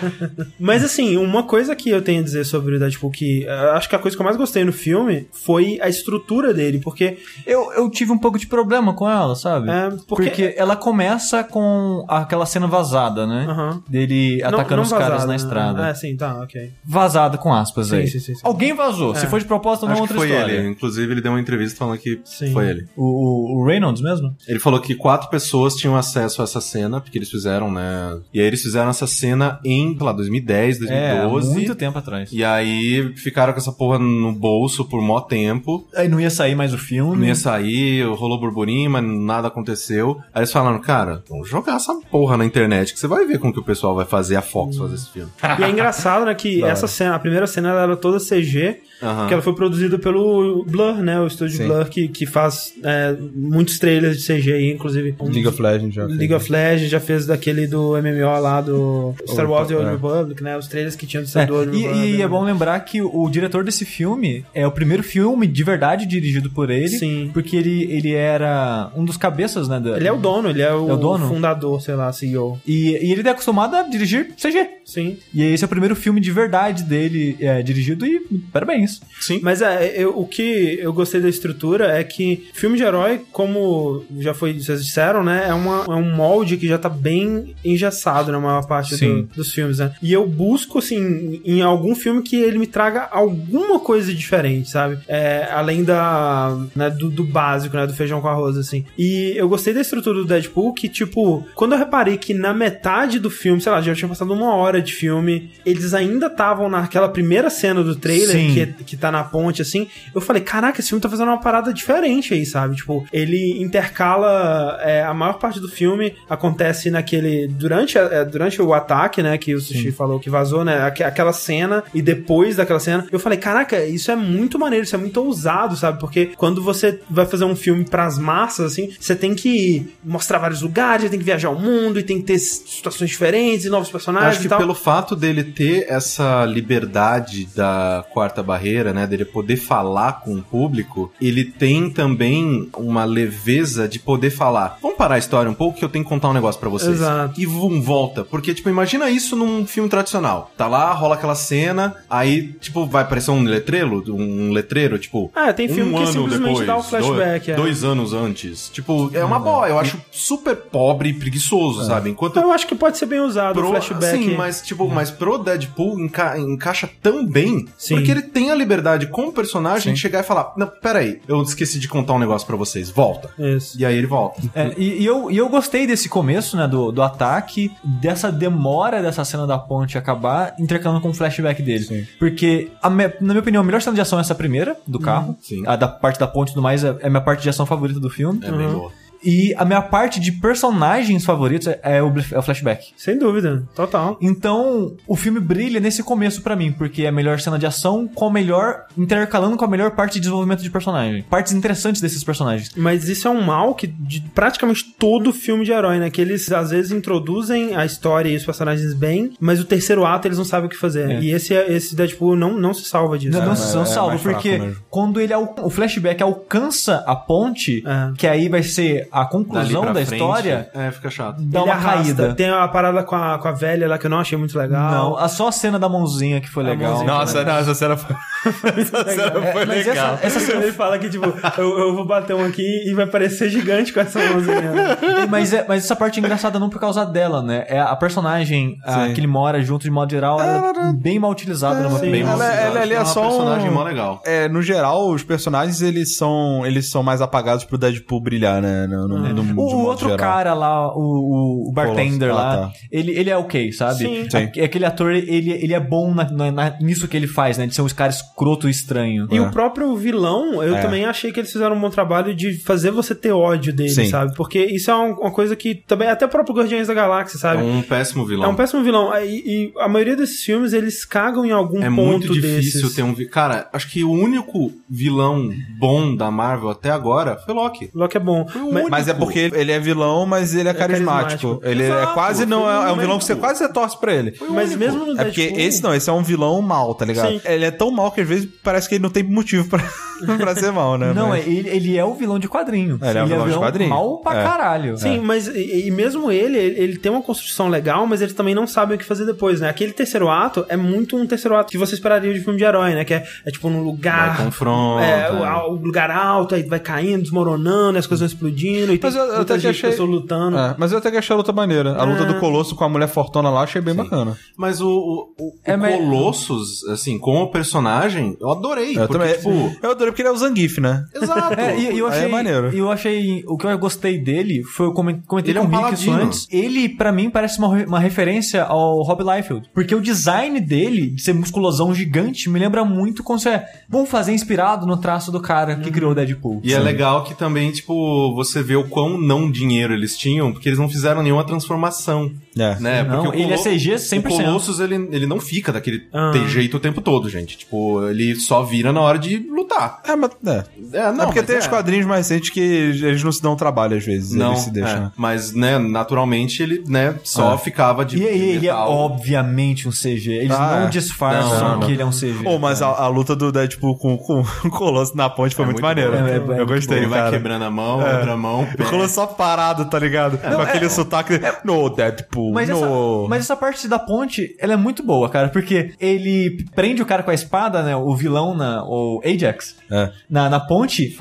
Mas assim, uma coisa que eu tenho a dizer sobre o Deadpool, que eh, acho que a coisa que eu mais gostei no filme foi a estrutura dele, porque Eu, eu tive um pouco de problema com ela, sabe? É, porque- porque... ela começa com aquela cena vazada, né? Aham. Dele Não- atacando não os caras na né? estrada. É, sim, tá, ok. Vazada com aspas Sim, aí. sim, sim, sim. Alguém vazou. Se É. foi de propósito ou não, Acho que outra foi história. ele. Inclusive, ele deu uma entrevista falando que Sim. foi ele. O, o Reynolds mesmo? Ele falou que quatro pessoas tinham acesso a essa cena, porque eles fizeram, né? E aí eles fizeram essa cena em, sei lá, 2010, É, há 2012. muito tempo atrás. E aí ficaram com essa porra no bolso por mó tempo. Aí não ia sair mais o filme. Ia sair, rolou burburinho, mas nada aconteceu. Aí eles falaram, cara, vamos jogar essa porra na internet, que você vai ver como que o pessoal vai fazer a Fox fazer esse filme. E é engraçado, né, que essa cena, a primeira cena era toda CG, Aham. que ela foi produzida pelo Blur, né, o estúdio Sim. Blur, que, que faz é, muitos trailers de CG aí, inclusive. um- League of Legends já. League of Legends já fez daquele do MMO lá do Star Wars The Old é. Republic, né? Os trailers que tinham do É, Star Wars e, e é bom lembrar que o diretor desse filme é o primeiro filme de verdade dirigido por ele. Sim. Porque ele, ele era um dos cabeças, né? da- Ele é o dono, ele é o, É o dono? fundador, sei lá, CEO. E, e ele é acostumado a dirigir CG. Sim. E esse é o primeiro filme de verdade dele é, dirigido e parabéns. Sim. Mas é, eu- o que eu gostei da estrutura é que filme de herói, como já foi, vocês disseram, né? É, uma, é um molde que já tá bem engessado na maior parte do- dos filmes, né? E eu busco, assim, em algum filme que ele me traga alguma coisa diferente, sabe? É, além da, né, do, do básico, né? Do feijão com arroz, assim. E eu gostei da estrutura do Deadpool, que, tipo, quando eu reparei que na metade do filme, sei lá, já tinha passado uma hora de filme, eles ainda estavam naquela primeira cena do trailer, Sim. que, que tá na ponte, assim, eu falei, caraca, esse filme tá fazendo uma parada diferente aí, sabe? Tipo, ele intercala é, a maior parte do filme acontece naquele durante, é, durante o ataque, né, que o Sushi falou que vazou, né, aque- aquela cena e depois daquela cena, eu falei, caraca, isso é muito maneiro, isso é muito ousado, sabe? Porque quando você vai fazer um filme pras massas, assim, você tem que mostrar vários lugares, tem que viajar o mundo e tem que ter situações diferentes e novos personagens Acho que pelo fato dele ter essa liberdade da quarta barreira, né, dele poder falar com o público, ele tem também uma leveza de poder falar. Vamos parar a história um pouco que eu tenho que contar um negócio pra vocês. Exato. E vum, volta, porque tipo, imagina isso num filme tradicional. Tá lá, rola aquela cena, aí tipo vai aparecer um letreiro, um letreiro, tipo, Ah, tem filme um que ano simplesmente depois, dá o flashback, Dois, é. dois anos antes. Tipo, é uma boa, eu acho super pobre e preguiçoso, sabe? Enquanto Eu acho que pode ser bem usado o pro, flashback. Sim, mas tipo, mas pro Deadpool enca- encaixa tão bem, Sim. porque ele tem a liberdade com o personagem de chegar e falar, não, peraí, eu esqueci de contar um negócio pra vocês, volta. Isso. E aí ele volta. É, e, e eu, e eu gostei desse começo, né, do, do ataque, dessa demora dessa cena da ponte acabar, intercalando com o flashback dele. Porque, a me- na minha opinião, a melhor cena de ação é essa primeira, do carro. sim. A da parte da ponte e tudo mais é, é a minha parte de ação favorita do filme. É bem boa. E a minha parte de personagens favoritos é, é o, é o flashback. Sem dúvida, total. Então, o filme brilha nesse começo pra mim, porque é a melhor cena de ação com a melhor. intercalando com a melhor parte de desenvolvimento de personagem. Partes interessantes desses personagens. Mas isso é um mal que de praticamente todo filme de herói, né? Que eles às vezes introduzem a história e os personagens bem, mas o terceiro ato eles não sabem o que fazer. É. E esse, esse Deadpool não, não se salva disso. Não, não, né? se- não é salva, porque quando ele o flashback alcança a ponte, É. que aí vai ser a conclusão da frente, história, É, fica chato. dá uma arrasta. caída. Tem a parada com a, com a velha lá que eu não achei muito legal. Não, a só a cena da mãozinha que foi legal. Nossa, não, essa cena foi, essa cena foi É, mas legal. essa, essa cena Ele fala que, tipo, eu, eu vou bater um aqui e vai parecer gigante com essa mãozinha. né? mas, é- mas essa parte é engraçada não por causa dela, né? É a personagem a, que ele mora junto de modo geral, ela é bem mal utilizada numa Sim. bem mal Ela- utilizada. ela- ali é uma só um- personagem mó legal. É, no geral, os personagens eles são, eles são mais apagados pro Deadpool brilhar, né? No, no, no- de O, outro geral. cara lá, o, o- o bartender Ah, lá, tá. ele, ele é ok, sabe? Sim. Sim. Aque- Aquele ator, ele, ele é bom na- na- na- nisso que ele faz, né? De ser um cara escroto e estranho. E É. o próprio vilão, eu É. também achei que eles fizeram um bom trabalho de fazer você ter ódio dele, Sim. sabe? Porque isso é um- uma coisa que também, até o próprio Guardiões da Galáxia, É sabe? um péssimo vilão. É um péssimo vilão. E, e a maioria desses filmes, eles cagam em algum É ponto muito difícil desses. ter um. Cara, acho que o único vilão bom da Marvel até agora foi Loki. Loki é bom. Mas, Mas é porque ele- ele é vilão, mas ele é carismático. carismático. Ele é Exato, quase não é, é um vilão que você quase você torce pra ele. mas mesmo no É porque Deadpool- esse não, esse é um vilão mal, tá ligado? Sim. Ele é tão mal que às vezes parece que ele não tem motivo pra, pra ser mal, né? Não, Mas- ele, ele é o vilão de quadrinho. É, ele é o vilão de quadrinho. mal pra É. caralho. Sim, mas e, e mesmo ele, ele ele tem uma construção legal, mas ele também não sabe o que fazer depois, né? Aquele terceiro ato é muito um terceiro ato que você esperaria de filme de herói, né? Que é, é tipo num lugar. Vai confronto, É, é. o, o lugar alto, aí vai caindo, desmoronando, as coisas vão explodindo. E tem Mas eu- eu até que achei- lutando. É, mas eu até que achei a luta maneira. A luta É. do Colosso com a mulher fortuna lá, achei bem bacana. Mas o, o, o, É, o mas- Colossus, assim, com o personagem, eu adorei. Eu porque, também. tipo, Eu adorei porque ele é o Zangief, né? exato. É, e, eu é achei, maneiro. e eu achei, o que eu gostei dele foi eu comen- comentei Ele é com um o Rick isso antes. Ele pra mim parece uma, uma referência ao Rob Liefeld, porque o design dele de ser musculosão gigante me lembra muito como se é, vamos fazer inspirado no traço do cara que criou o Deadpool. E é legal que também, tipo, você vê o quão não dinheiro eles tinham, porque eles não fizeram nenhuma transformação. É. Né? Não, porque o ele é CG O 100%. Colossus, ele, ele não fica daquele Ah. jeito o tempo todo, gente. Tipo, ele só vira na hora de lutar. É, mas. É. É, não, é porque mas tem é. os quadrinhos mais recentes que eles não se dão trabalho às vezes. Não, eles se deixam. é. né? mas, né, naturalmente ele, né, só É. ficava de E, e ele é obviamente um CG. Eles Ah, não é. disfarçam Não, não, que ele é um CG. Pô, mas a, a luta do Deadpool com, com o Colosso na ponte foi É muito, muito. É, é, é eu gostei, Ele vai quebrando a mão, É. outra mão, O pé. Colosso só parado, tá ligado? com aquele sotaque. No, Deadpool, Mas essa, no. mas essa parte da ponte, ela é muito boa, cara, porque ele prende o cara com a espada, né? O vilão, na, o Ajax, É. na, na ponte,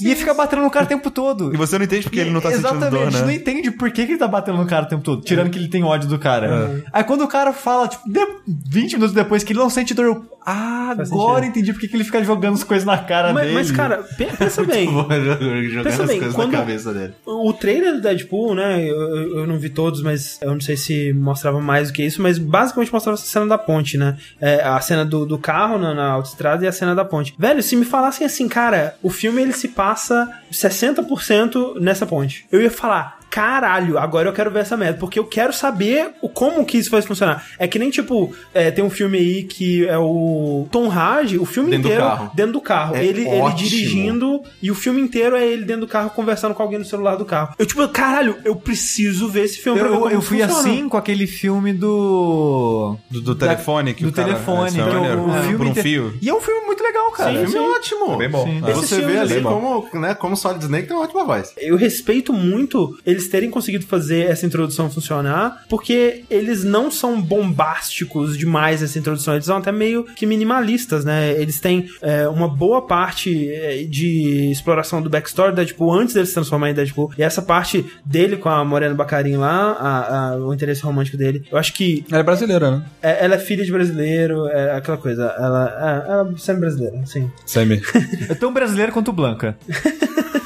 e ele fica batendo no cara o tempo todo. E você não entende porque ele não tá Exatamente, sentindo dor, a gente não né? entende por que, que ele tá batendo no cara o tempo todo, tirando que ele tem ódio do cara. É. Aí quando o cara fala, tipo, de- 20 minutos depois que ele não sente dor, eu, ah, Faz agora sentido. entendi por que, que ele fica jogando as coisas na cara Mas, dele. mas, cara, pe- pensa bem. Pensa bem, quando- cabeça dele. O trailer do Deadpool, né? Eu, eu- não vi todos, mas eu não sei se mostrava mais do que isso, mas basicamente mostrava essa cena da ponte, né? É, a cena do, do carro na, na autoestrada e a cena da ponte. Velho, se me falassem assim, cara, o filme ele se passa 60% nessa ponte. Eu ia falar. Caralho, agora eu quero ver essa merda, porque eu quero saber o como que isso vai funcionar. É que nem tipo, é, tem um filme aí que é o Tom Hardy, o filme Dentro do inteiro carro. dentro do carro. É ele, ele ótimo. dirigindo e o filme inteiro é ele dentro do carro conversando com alguém no celular do carro. Eu, tipo, caralho, eu preciso ver esse filme Eu, pra ver eu, como eu fui funciona. assim com aquele filme do. Do, do telefone, que do o cara- telefone, é que é maneiro. o, o É, filme por um fio. E é um filme muito legal, cara. Sim, O filme sim. é ótimo. Bem bom. É. Você vê filmes ali como, né, como Solid Snake tem uma ótima voz. Eu respeito muito eles terem conseguido fazer essa introdução funcionar, porque eles não são bombásticos demais nessa introdução, eles são até meio que minimalistas, né? Eles têm é, uma boa parte é, de exploração do backstory do Deadpool antes dele se transformar em Deadpool, e essa parte dele com a Morena Bacarin lá, a- a- o interesse romântico dele, eu acho que Ela é brasileira, né? é- ela é filha de brasileiro, é aquela coisa, ela é, ela é semi-brasileira, sim. Semi. É tão brasileiro quanto Blanca.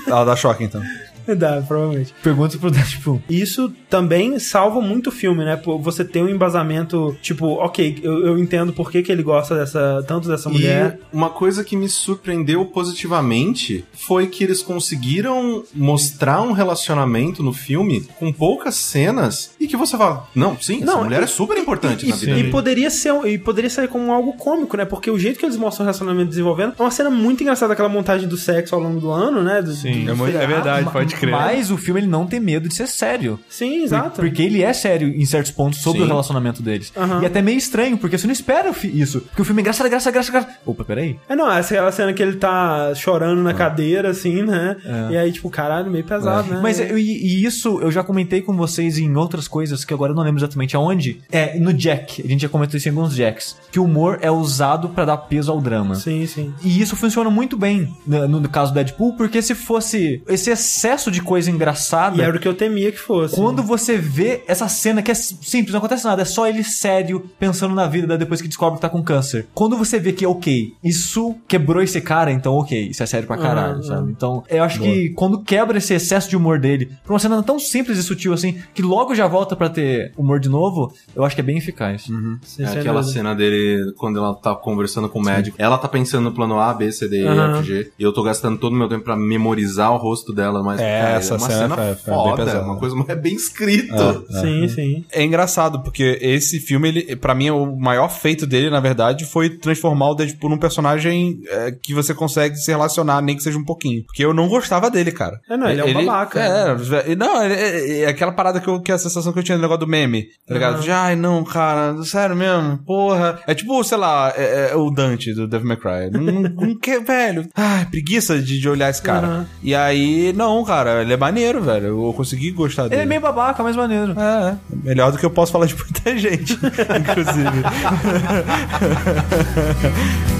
Ela dá choque, então. Dá, provavelmente. Pergunta pro Deadpool. Isso também salva muito o filme, né? Você tem um embasamento, tipo, ok, eu, eu entendo por que, que ele gosta dessa, tanto dessa mulher. E uma coisa que me surpreendeu positivamente foi que eles conseguiram mostrar um relacionamento no filme com poucas cenas e que você fala, não, sim, essa Não, mulher e- é super importante E, na vida e dele. poderia ser e poderia sair como algo cômico, né? Porque o jeito que eles mostram o relacionamento desenvolvendo é uma cena muito engraçada, aquela montagem do sexo ao longo do ano, né? Do, Sim. do É, muito- é verdade, pode crer. Mas o filme ele não tem medo de ser sério. Sim, exato. Porque ele é sério em certos pontos sobre Sim. o relacionamento deles. Aham. E até meio estranho, porque você não espera isso. Porque o filme é graça, graça, graça, graça. Opa, peraí. É, não, essa é aquela cena que ele tá chorando na cadeira, assim, né? É. E aí, tipo, caralho, meio pesado, né? Mas eu- e, isso eu já comentei com vocês em outras coisas que agora eu não lembro exatamente aonde. É, no Jack. A gente já comentou isso em alguns Jacks. Que o humor é usado pra dar peso ao drama. Sim, sim. E isso funciona muito bem né, no, no caso do Deadpool, porque se fosse esse excesso de coisa engraçada. E era o que eu temia que fosse. Quando você vê essa cena que é simples, não acontece nada, é só ele sério pensando na vida depois que descobre que tá com câncer. Quando você vê que, ok, isso quebrou esse cara, então ok, isso é sério pra caralho, Aham, sabe? Então, eu acho que quando quebra esse excesso de humor dele, pra uma cena tão simples e sutil assim, que logo já volta pra ter humor de novo, eu acho que é bem eficaz. Sim, É aquela cena dele, quando ela tá conversando com o médico. Ela tá pensando no plano A, B, C, D, E. F, G. E eu tô gastando todo o meu tempo pra memorizar o rosto dela. Mas, É, cara, essa é uma cena cena, foi- foi bem foda. pesada. uma coisa é bem escrito. Sim, sim. É engraçado, porque esse filme, ele, pra mim, o maior feito dele, na verdade, foi transformar o Deadpool num personagem é, que você consegue se relacionar, nem que seja um pouquinho. Porque eu não gostava dele, cara. É, não, ele é um babaca. É, não, é, é- é aquela parada que, eu, que a sensação que eu tinha no negócio do meme, tá ligado? De, ai, não, cara, sério mesmo, porra. É tipo, sei lá, é- é o Dante do Devil May Cry. Não, não, não quer, velho. Ai, preguiça de, de olhar esse cara. Aham. E aí, não, cara, ele é maneiro, velho. Eu consegui gostar dele. Ele é meio babaca, mas maneiro. É, é. melhor do que eu posso falar de muita gente, inclusive.